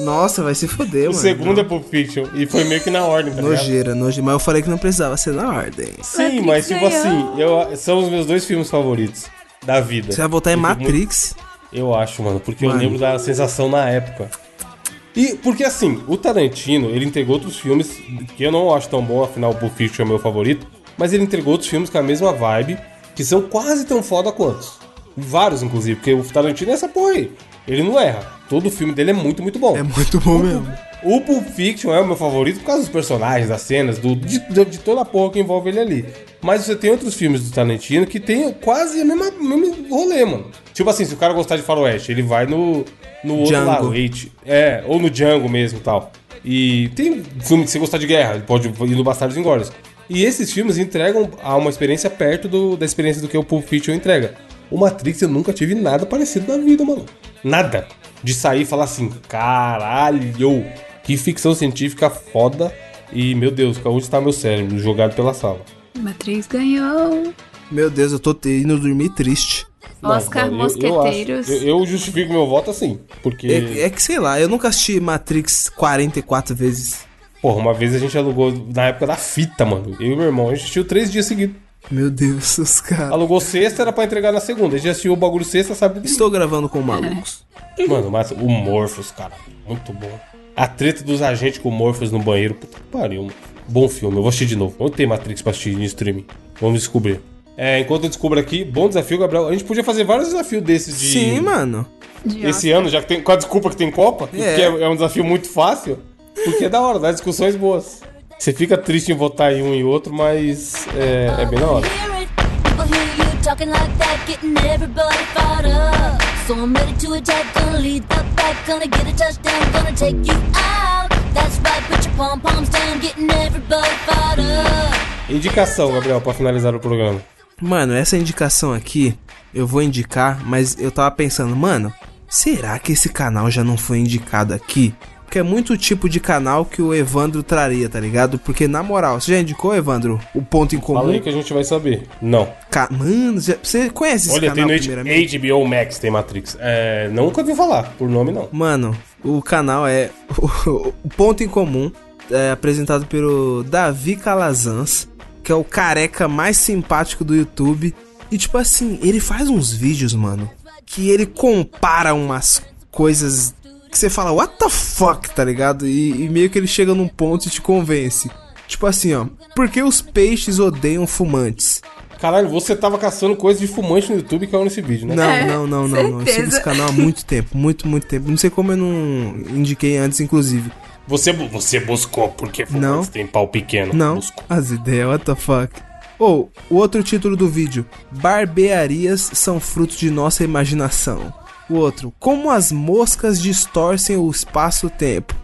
Nossa, vai se foder, O mano. segundo é Pulp Fiction. E foi meio que na ordem, tá? Nojeira, nojeira. Mas eu falei que não precisava ser na ordem. Sim, Matrix mas tipo ganhou. assim, eu, são os meus dois filmes favoritos da vida. Você vai votar em Eu muito- Matrix? Eu acho, mano, porque eu Mano. lembro da sensação na época. E porque assim, o Tarantino, ele entregou outros filmes que eu não acho tão bom, afinal o Pulp Fiction é meu favorito, mas ele entregou outros filmes com a mesma vibe, que são quase tão foda quanto. Vários, inclusive, porque o Tarantino é essa porra aí. Ele não erra. Todo o filme dele é muito, muito bom. É muito bom mesmo. O Pulp Fiction é o meu favorito por causa dos personagens, das cenas, do, de, de- toda a porra que envolve ele ali. Mas você tem outros filmes do Tarantino que tem quase o mesmo, rolê, mano. Tipo assim, se o cara gostar de Faroeste, ele vai no, no outro Django. Leite. É, ou no Django mesmo e tal. E tem filme que você gostar de guerra, ele pode ir no Bastardos Inglórios. E esses filmes entregam a uma experiência perto do- da experiência do que o Pulp Fiction entrega. O Matrix eu nunca tive nada parecido na vida, mano. Nada. De sair e falar assim, caralho, que ficção científica foda. E, meu Deus, onde está meu cérebro? Jogado pela sala. Matrix ganhou. Meu Deus, eu tô indo dormir triste. Oscar Não, eu- eu Mosqueteiros. Eu, eu justifico meu voto assim. Porque, É, é que sei lá, eu nunca assisti Matrix 44 vezes. porra, uma vez a gente alugou na época da fita, mano. Eu e meu irmão, a gente assistiu três dias seguidos. Meu Deus, os caras. Alugou sexta, era pra entregar na segunda. A gente assistiu o bagulho sexta, sabe? Estou gravando com malucos. Mano, mas o Morpheus, cara, muito bom. A treta dos agentes com o Morpheus no banheiro, puta que pariu, mano. Bom filme, eu vou assistir de novo. Onde tem Matrix pra assistir no streaming? Vamos descobrir. É, enquanto eu descubro aqui, bom desafio, Gabriel. A gente podia fazer vários desafios desses de. Sim, mano. De Esse ano, já que tem. Com a desculpa que tem Copa, É. que é, é um desafio muito fácil, porque é da hora, dá discussões boas. Você fica triste em votar em um e outro, mas é, é bem da hora. Hear it. People hear you talking like that, getting everybody fired up. So I'm ready to attack, gonna lead the back, gonna get a touchdown, gonna take you out. That's right, put your pom poms down, getting everybody fired up. Indicação, Gabriel, pra finalizar o programa. Mano, essa indicação aqui eu vou indicar, mas eu tava pensando, mano, será que esse canal já não foi indicado aqui? Porque é muito o tipo de canal que o Evandro traria, tá ligado? Porque na moral, você já indicou, Evandro, o ponto em comum? Fala aí que a gente vai saber. Não. Ca- Mano, já- você conhece esse Olha, tem canal no primeiramente? HBO Max, tem Matrix. É, nunca ouvi falar, por nome não. Mano, o canal é o, ponto em comum, é apresentado pelo Davi Calazans, que é o careca mais simpático do YouTube. E tipo assim, ele faz uns vídeos, mano, que ele compara umas coisas que você fala, what the fuck, tá ligado? E, e meio que ele chega num ponto e te convence. Tipo assim, ó, por que os peixes odeiam fumantes? Caralho, você tava caçando coisa de fumante no YouTube e caiu nesse vídeo, né? Não, É, não, não, não, não. Eu sigo esse canal há muito tempo, muito, muito tempo. Não sei como eu não indiquei antes, inclusive. Você, você buscou porque Não. fumantes tem pau pequeno. Não, Buscou. as ideias, what the fuck. Ou, o outro título do vídeo: Barbearias são fruto de nossa imaginação. O outro: Como as moscas distorcem o espaço-tempo.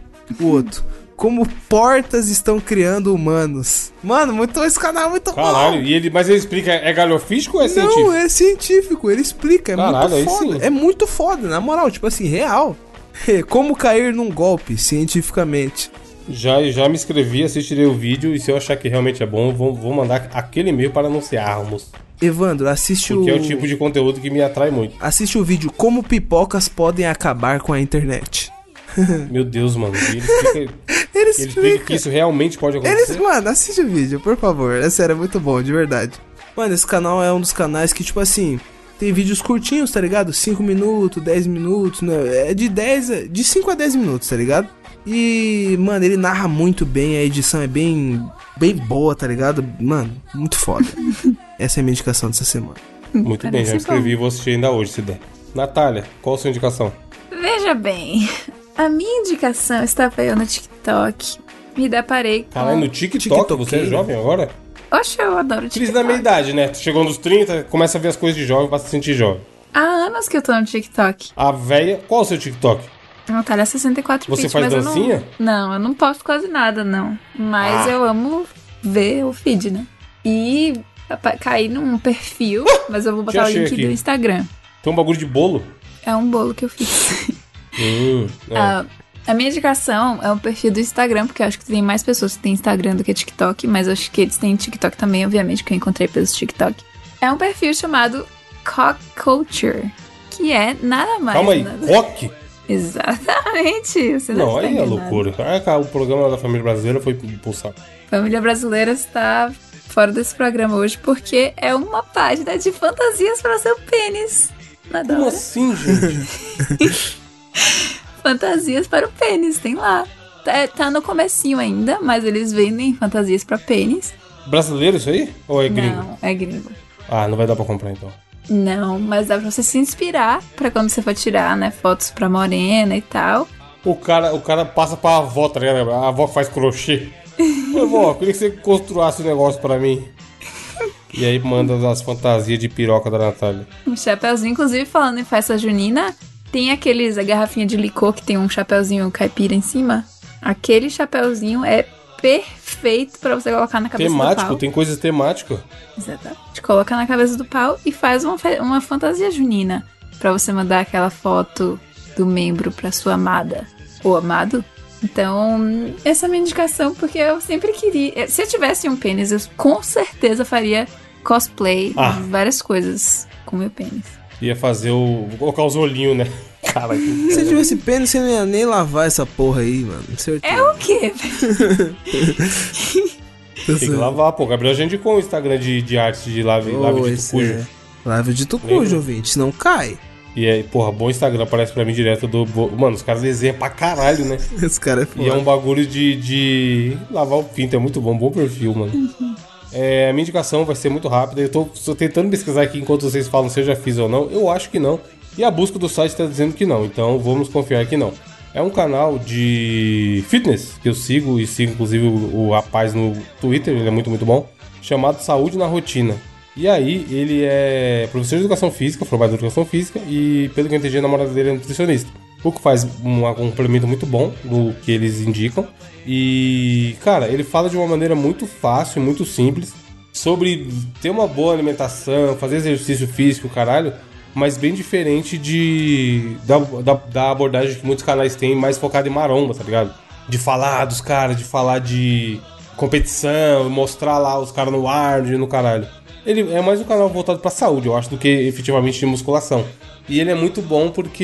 O outro: Como portas estão criando humanos. Mano, muito esse canal é muito Caralho, bom. e ele, mas ele explica, é galhofístico ou é Não, científico? é científico, ele explica, é Caralho, muito foda. É muito foda, na moral, tipo assim, real. Como cair num golpe, cientificamente. Já, já me inscrevi, assistirei o vídeo e se eu achar que realmente é bom, vou, vou mandar aquele e-mail para anunciarmos. Evandro, assiste Porque o. é o tipo de conteúdo que me atrai muito. Assiste o vídeo Como pipocas podem acabar com a internet. Meu Deus, mano. Ele explica, Ele explica que isso realmente pode Eles, acontecer. mano, assiste o vídeo, por favor. É sério, é muito bom, de verdade. Mano, esse canal é um dos canais que, tipo assim, tem vídeos curtinhos, tá ligado? 5 minutos, 10 minutos, né? É de 10, a- de 5 a 10 minutos, tá ligado? E, mano, ele narra muito bem, a edição é bem, bem boa, tá ligado? Mano, muito foda. Essa é a minha indicação dessa semana. Muito bem, já Parece inscrevi e vou assistir ainda hoje, se der. Natália, qual a sua indicação? Veja bem, a minha indicação estava eu no TikTok. Me deparei com. Caralho, no TikTok, TikTokeiro. você é jovem agora? Oxe, eu adoro Crise TikTok. da meia idade, né? Tu chegou nos 30, começa a ver as coisas de jovem pra se sentir jovem. Há anos que eu tô no TikTok. A véia, qual é o seu TikTok? Natália 64 Você bits, faz mas eu dancinha? Não, não, eu não posto quase nada, não. Mas Ah. eu amo ver o feed, né? E caí num perfil, mas eu vou botar o link aqui. do Instagram. Tem um bagulho de bolo? É um bolo que eu fiz. Hum, é. Ah, a minha indicação é o perfil do Instagram, porque eu acho que tem mais pessoas que têm Instagram do que TikTok, mas acho que eles têm TikTok também, obviamente, que eu encontrei pelos TikTok. É um perfil chamado Cock Culture, que é nada mais. Calma aí, nada- coque? Exatamente. Você Não, deve aí é loucura. Ah, o programa da família brasileira foi impulsado. Família Brasileira está fora desse programa hoje porque é uma página de fantasias para seu pênis. Não é da Como assim, gente? Fantasias para o pênis, tem lá. Tá, tá no comecinho ainda, mas eles vendem fantasias para pênis. Brasileiro isso aí? Ou é gringo? Não, é gringo. Ah, não vai dar pra comprar então. Não, mas dá pra você se inspirar pra quando você for tirar, né, fotos pra morena e tal. O cara, o cara passa pra avó, tá ligado? A avó faz crochê. Ô, avó, queria que você construasse um negócio pra mim. E aí manda as fantasias de piroca da Natália. Um chapeuzinho, inclusive falando em festa junina, tem aqueles, a garrafinha de licor que tem um chapeuzinho caipira em cima. Aquele chapeuzinho é perfeito pra você colocar na cabeça do Temático, pau. tem coisas temáticas. Exatamente. Coloca na cabeça do pau e faz uma, uma fantasia junina pra você mandar aquela foto do membro pra sua amada ou amado. Então, essa é a minha indicação, porque eu sempre queria. Se eu tivesse um pênis, eu com certeza faria cosplay, Ah. várias coisas com meu pênis. Ia fazer o. Vou colocar os olhinhos, né? Cara, que... Se tivesse pênis, você não ia nem lavar essa porra aí, mano. Certeza. É o quê? tem que lavar, pô. Gabriel já indicou o Instagram de, de arte de lave, lave Oh, de esse cujo. é. Lave de tucujo, ouvinte, senão cai. E aí, porra, bom Instagram, aparece pra mim direto do. Mano, os caras desenham pra caralho, né? Esse cara é E é foda. um bagulho de, de lavar o pinto, é muito bom, bom perfil, mano. É, a minha indicação vai ser muito rápida. Eu tô, tô tentando pesquisar aqui enquanto vocês falam se eu já fiz ou não. Eu acho que não. E a busca do site tá dizendo que não, então vamos confiar que não. É um canal de fitness que eu sigo e sigo inclusive o, o rapaz no Twitter, ele é muito, muito bom, chamado Saúde na Rotina. E aí, ele é professor de educação física, formado em educação física, e pelo que eu entendi, a namorada dele é nutricionista. O que faz um, complemento muito bom do que eles indicam. E, cara, ele fala de uma maneira muito fácil, muito simples, sobre ter uma boa alimentação, fazer exercício físico, caralho, mas bem diferente de da, da, da abordagem que muitos canais têm, mais focado em maromba, tá ligado? De falar dos caras, de falar de competição, mostrar lá os caras no ar, no caralho. Ele é mais um canal voltado pra saúde, eu acho, do que efetivamente de musculação. E ele é muito bom porque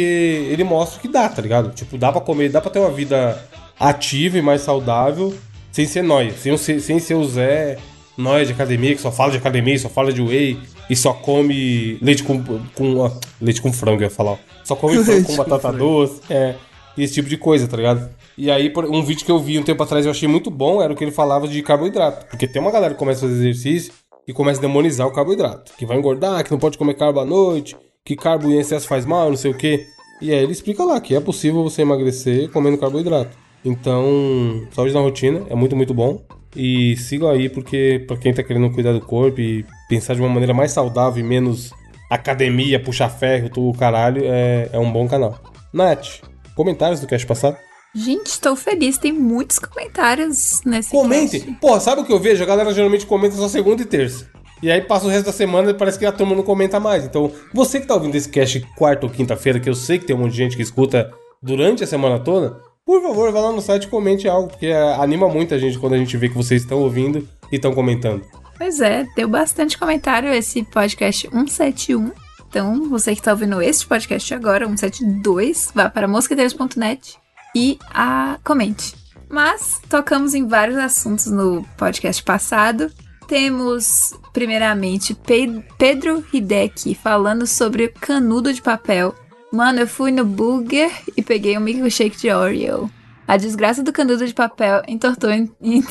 ele mostra que dá, tá ligado? Tipo, dá pra comer, dá pra ter uma vida ativa e mais saudável, sem ser nóia, sem, ser- sem ser o Zé nóia de academia, que só fala de academia, só fala de whey e só come leite com, com ah, leite com frango, eu ia falar. Só come frango com com batata doce, é, esse tipo de coisa, tá ligado? E aí, um vídeo que eu vi um tempo atrás eu achei muito bom era o que ele falava de carboidrato. Porque tem uma galera que começa a fazer exercício e começa a demonizar o carboidrato. Que vai engordar, que não pode comer carbo à noite, que carbo em excesso faz mal, não sei o quê. E aí ele explica lá que é possível você emagrecer comendo carboidrato. Então, saúde na rotina é muito, muito bom. E sigam aí, porque pra quem tá querendo cuidar do corpo e pensar de uma maneira mais saudável e menos academia, puxa ferro, tudo o caralho, é, é um bom canal. Nath, comentários do cast passado? Gente, estou feliz. Tem muitos comentários nesse Comentem. cast. Porra, sabe o que eu vejo? A galera geralmente comenta só segunda e terça. E aí passa o resto da semana e parece que a turma não comenta mais. Então, você que tá ouvindo esse cast quarta ou quinta-feira, que eu sei que tem um monte de gente que escuta durante a semana toda, por favor, vá lá no site e comente algo, porque é, anima muito a gente quando a gente vê que vocês estão ouvindo e estão comentando. Pois é, deu bastante comentário esse podcast 171. Então, você que está ouvindo este podcast agora, 172, vá para mosqueteiros.net e a comente. Mas tocamos em vários assuntos no podcast passado. Temos, primeiramente, Pe- Pedro Hideki falando sobre canudo de papel. Mano, eu fui no Burger e peguei um milkshake de Oreo. A desgraça do canudo de papel entortou e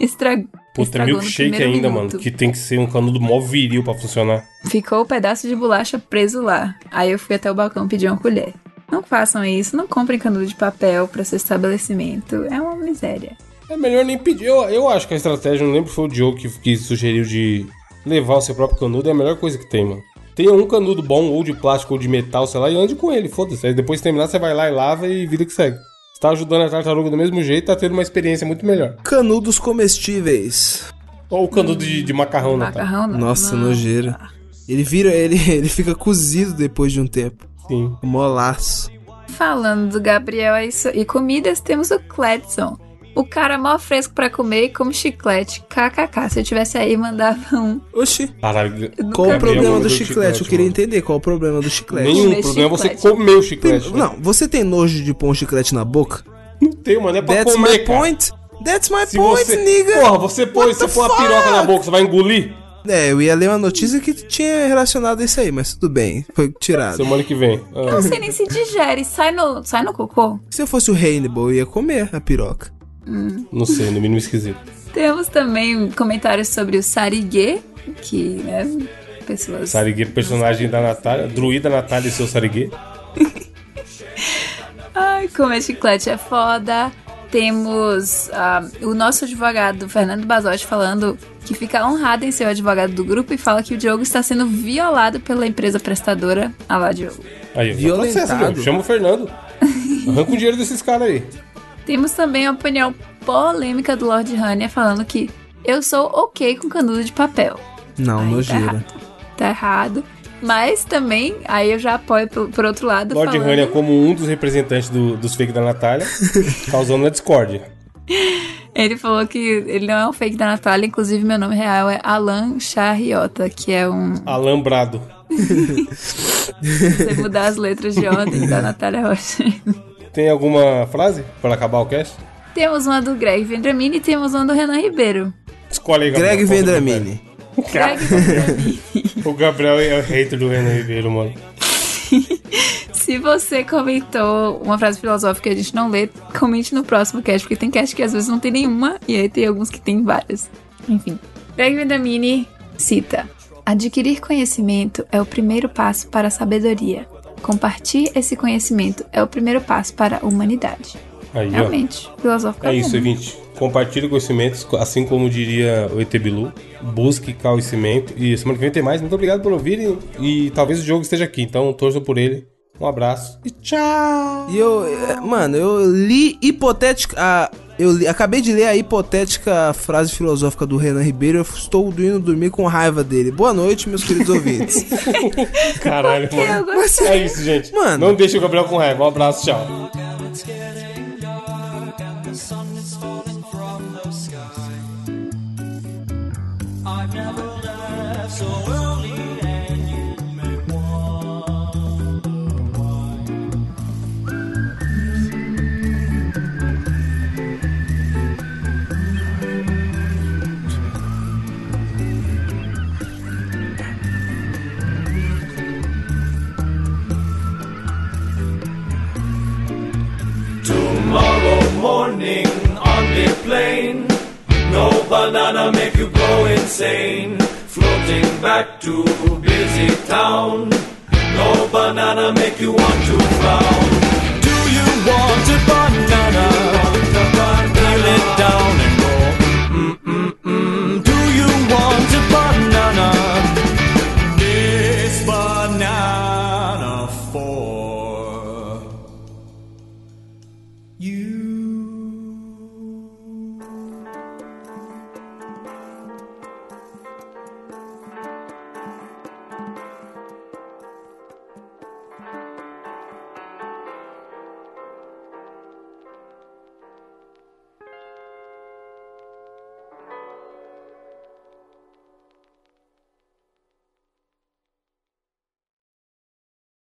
estragou. Puta, milkshake ainda, minuto. mano, que tem que ser um canudo mó viril pra funcionar. Ficou o pedaço de bolacha preso lá. Aí eu fui até o balcão pedir uma colher. Não façam isso, não comprem canudo de papel para seu estabelecimento. É uma miséria. É melhor nem pedir. Eu, eu acho que a estratégia, não lembro se foi o Diogo que, que sugeriu de levar o seu próprio canudo, é a melhor coisa que tem, mano. Tenha um canudo bom, ou de plástico, ou de metal, sei lá, e ande com ele, foda-se. Aí depois de terminar, você vai lá e lava e vida que segue. Você tá ajudando a tartaruga do mesmo jeito, tá tendo uma experiência muito melhor. Canudos comestíveis. Ou o canudo de, de macarrão, né? tá? Macarrão não. Nossa, não. nojeira. Ele vira, ele, ele fica cozido depois de um tempo. Sim. Molaço. Falando do Gabriel é isso- e comidas, temos o Cledson. O cara mó fresco pra comer e come chiclete. KKK. Se eu tivesse aí, mandava um. Oxi. Caralho. Qual o problema do chiclete? Eu queria mano. entender qual o problema do chiclete. Nenhum Comer problema é você chiclete. comer o chiclete. né? Não, você tem nojo de pôr um chiclete na boca? Não tem, mano. É pra That's comer, my cara. point. That's my Se point, você... nigga. Porra, você põe, você põe uma piroca na boca, você vai engolir? É, eu ia ler uma notícia que tinha relacionado a isso aí, mas tudo bem. Foi tirado. Semana que vem. Eu Ah. não sei nem se digere. Sai no, sai no cocô. Se eu fosse o Hannibal, eu ia comer a piroca. Não sei, no mínimo esquisito. Temos também comentários sobre o Sarigê, que, né, pessoas... Sariguê, personagem da Natália. Druida Natália e seu Sariguê. Ai, comer chiclete é foda. Temos ah, o nosso advogado, Fernando Basotti, falando que fica honrado em ser o advogado do grupo e fala que o Diogo está sendo violado pela empresa prestadora. Ah lá, Diogo. Aí, Violentado. processo, meu. Chama o Fernando. Arranca o dinheiro desses caras aí. Temos também a opinião polêmica do Lord Hania falando que eu sou ok com canudo de papel. Não, Ai, Tá nojeira. errado. Tá errado. Mas também, aí eu já apoio por, por outro lado. Lord falando... Hania como um dos representantes do- dos fake da Natália, causando a discórdia. Ele falou que ele não é um fake da Natália, inclusive meu nome real é Alan Charriota, que é um. Alambrado. Você mudar as letras de ordem da Natália Rocha. Tem alguma frase para acabar o cast? temos uma do Greg Vendramini e temos uma do Renan Ribeiro. Escolhe aí, Gabriel. Greg Vendramini. Greg Vendramini. O Gabriel é o hater do Renan Ribeiro, mano. Se você comentou uma frase filosófica que a gente não lê, comente no próximo cast, porque tem cast que às vezes não tem nenhuma e aí tem alguns que tem várias. Enfim. Greg Vendramini cita: Adquirir conhecimento é o primeiro passo para a sabedoria. Compartilhe esse conhecimento é o primeiro passo para a humanidade. Aí, ó. Realmente, filosófico. É isso, evinte. Compartilhe conhecimentos, assim como diria o ET Bilu. Busque conhecimento. E semana que vem tem mais. Muito obrigado por ouvirem. E talvez o jogo esteja aqui. Então torçam por ele. Um abraço. E tchau. E eu, é, mano, eu li hipotética. A, eu li- acabei de ler a hipotética frase filosófica do Renan Ribeiro. Eu estou indo dormir com raiva dele. Boa noite, meus queridos ouvintes. Caralho, mano. Mas É isso, gente. Mano. Não deixe o Gabriel com raiva. Um abraço, tchau. Tomorrow morning on the plane, no banana make you go insane. Floating back to busy town, no banana make you want to frown. Do you want a banana?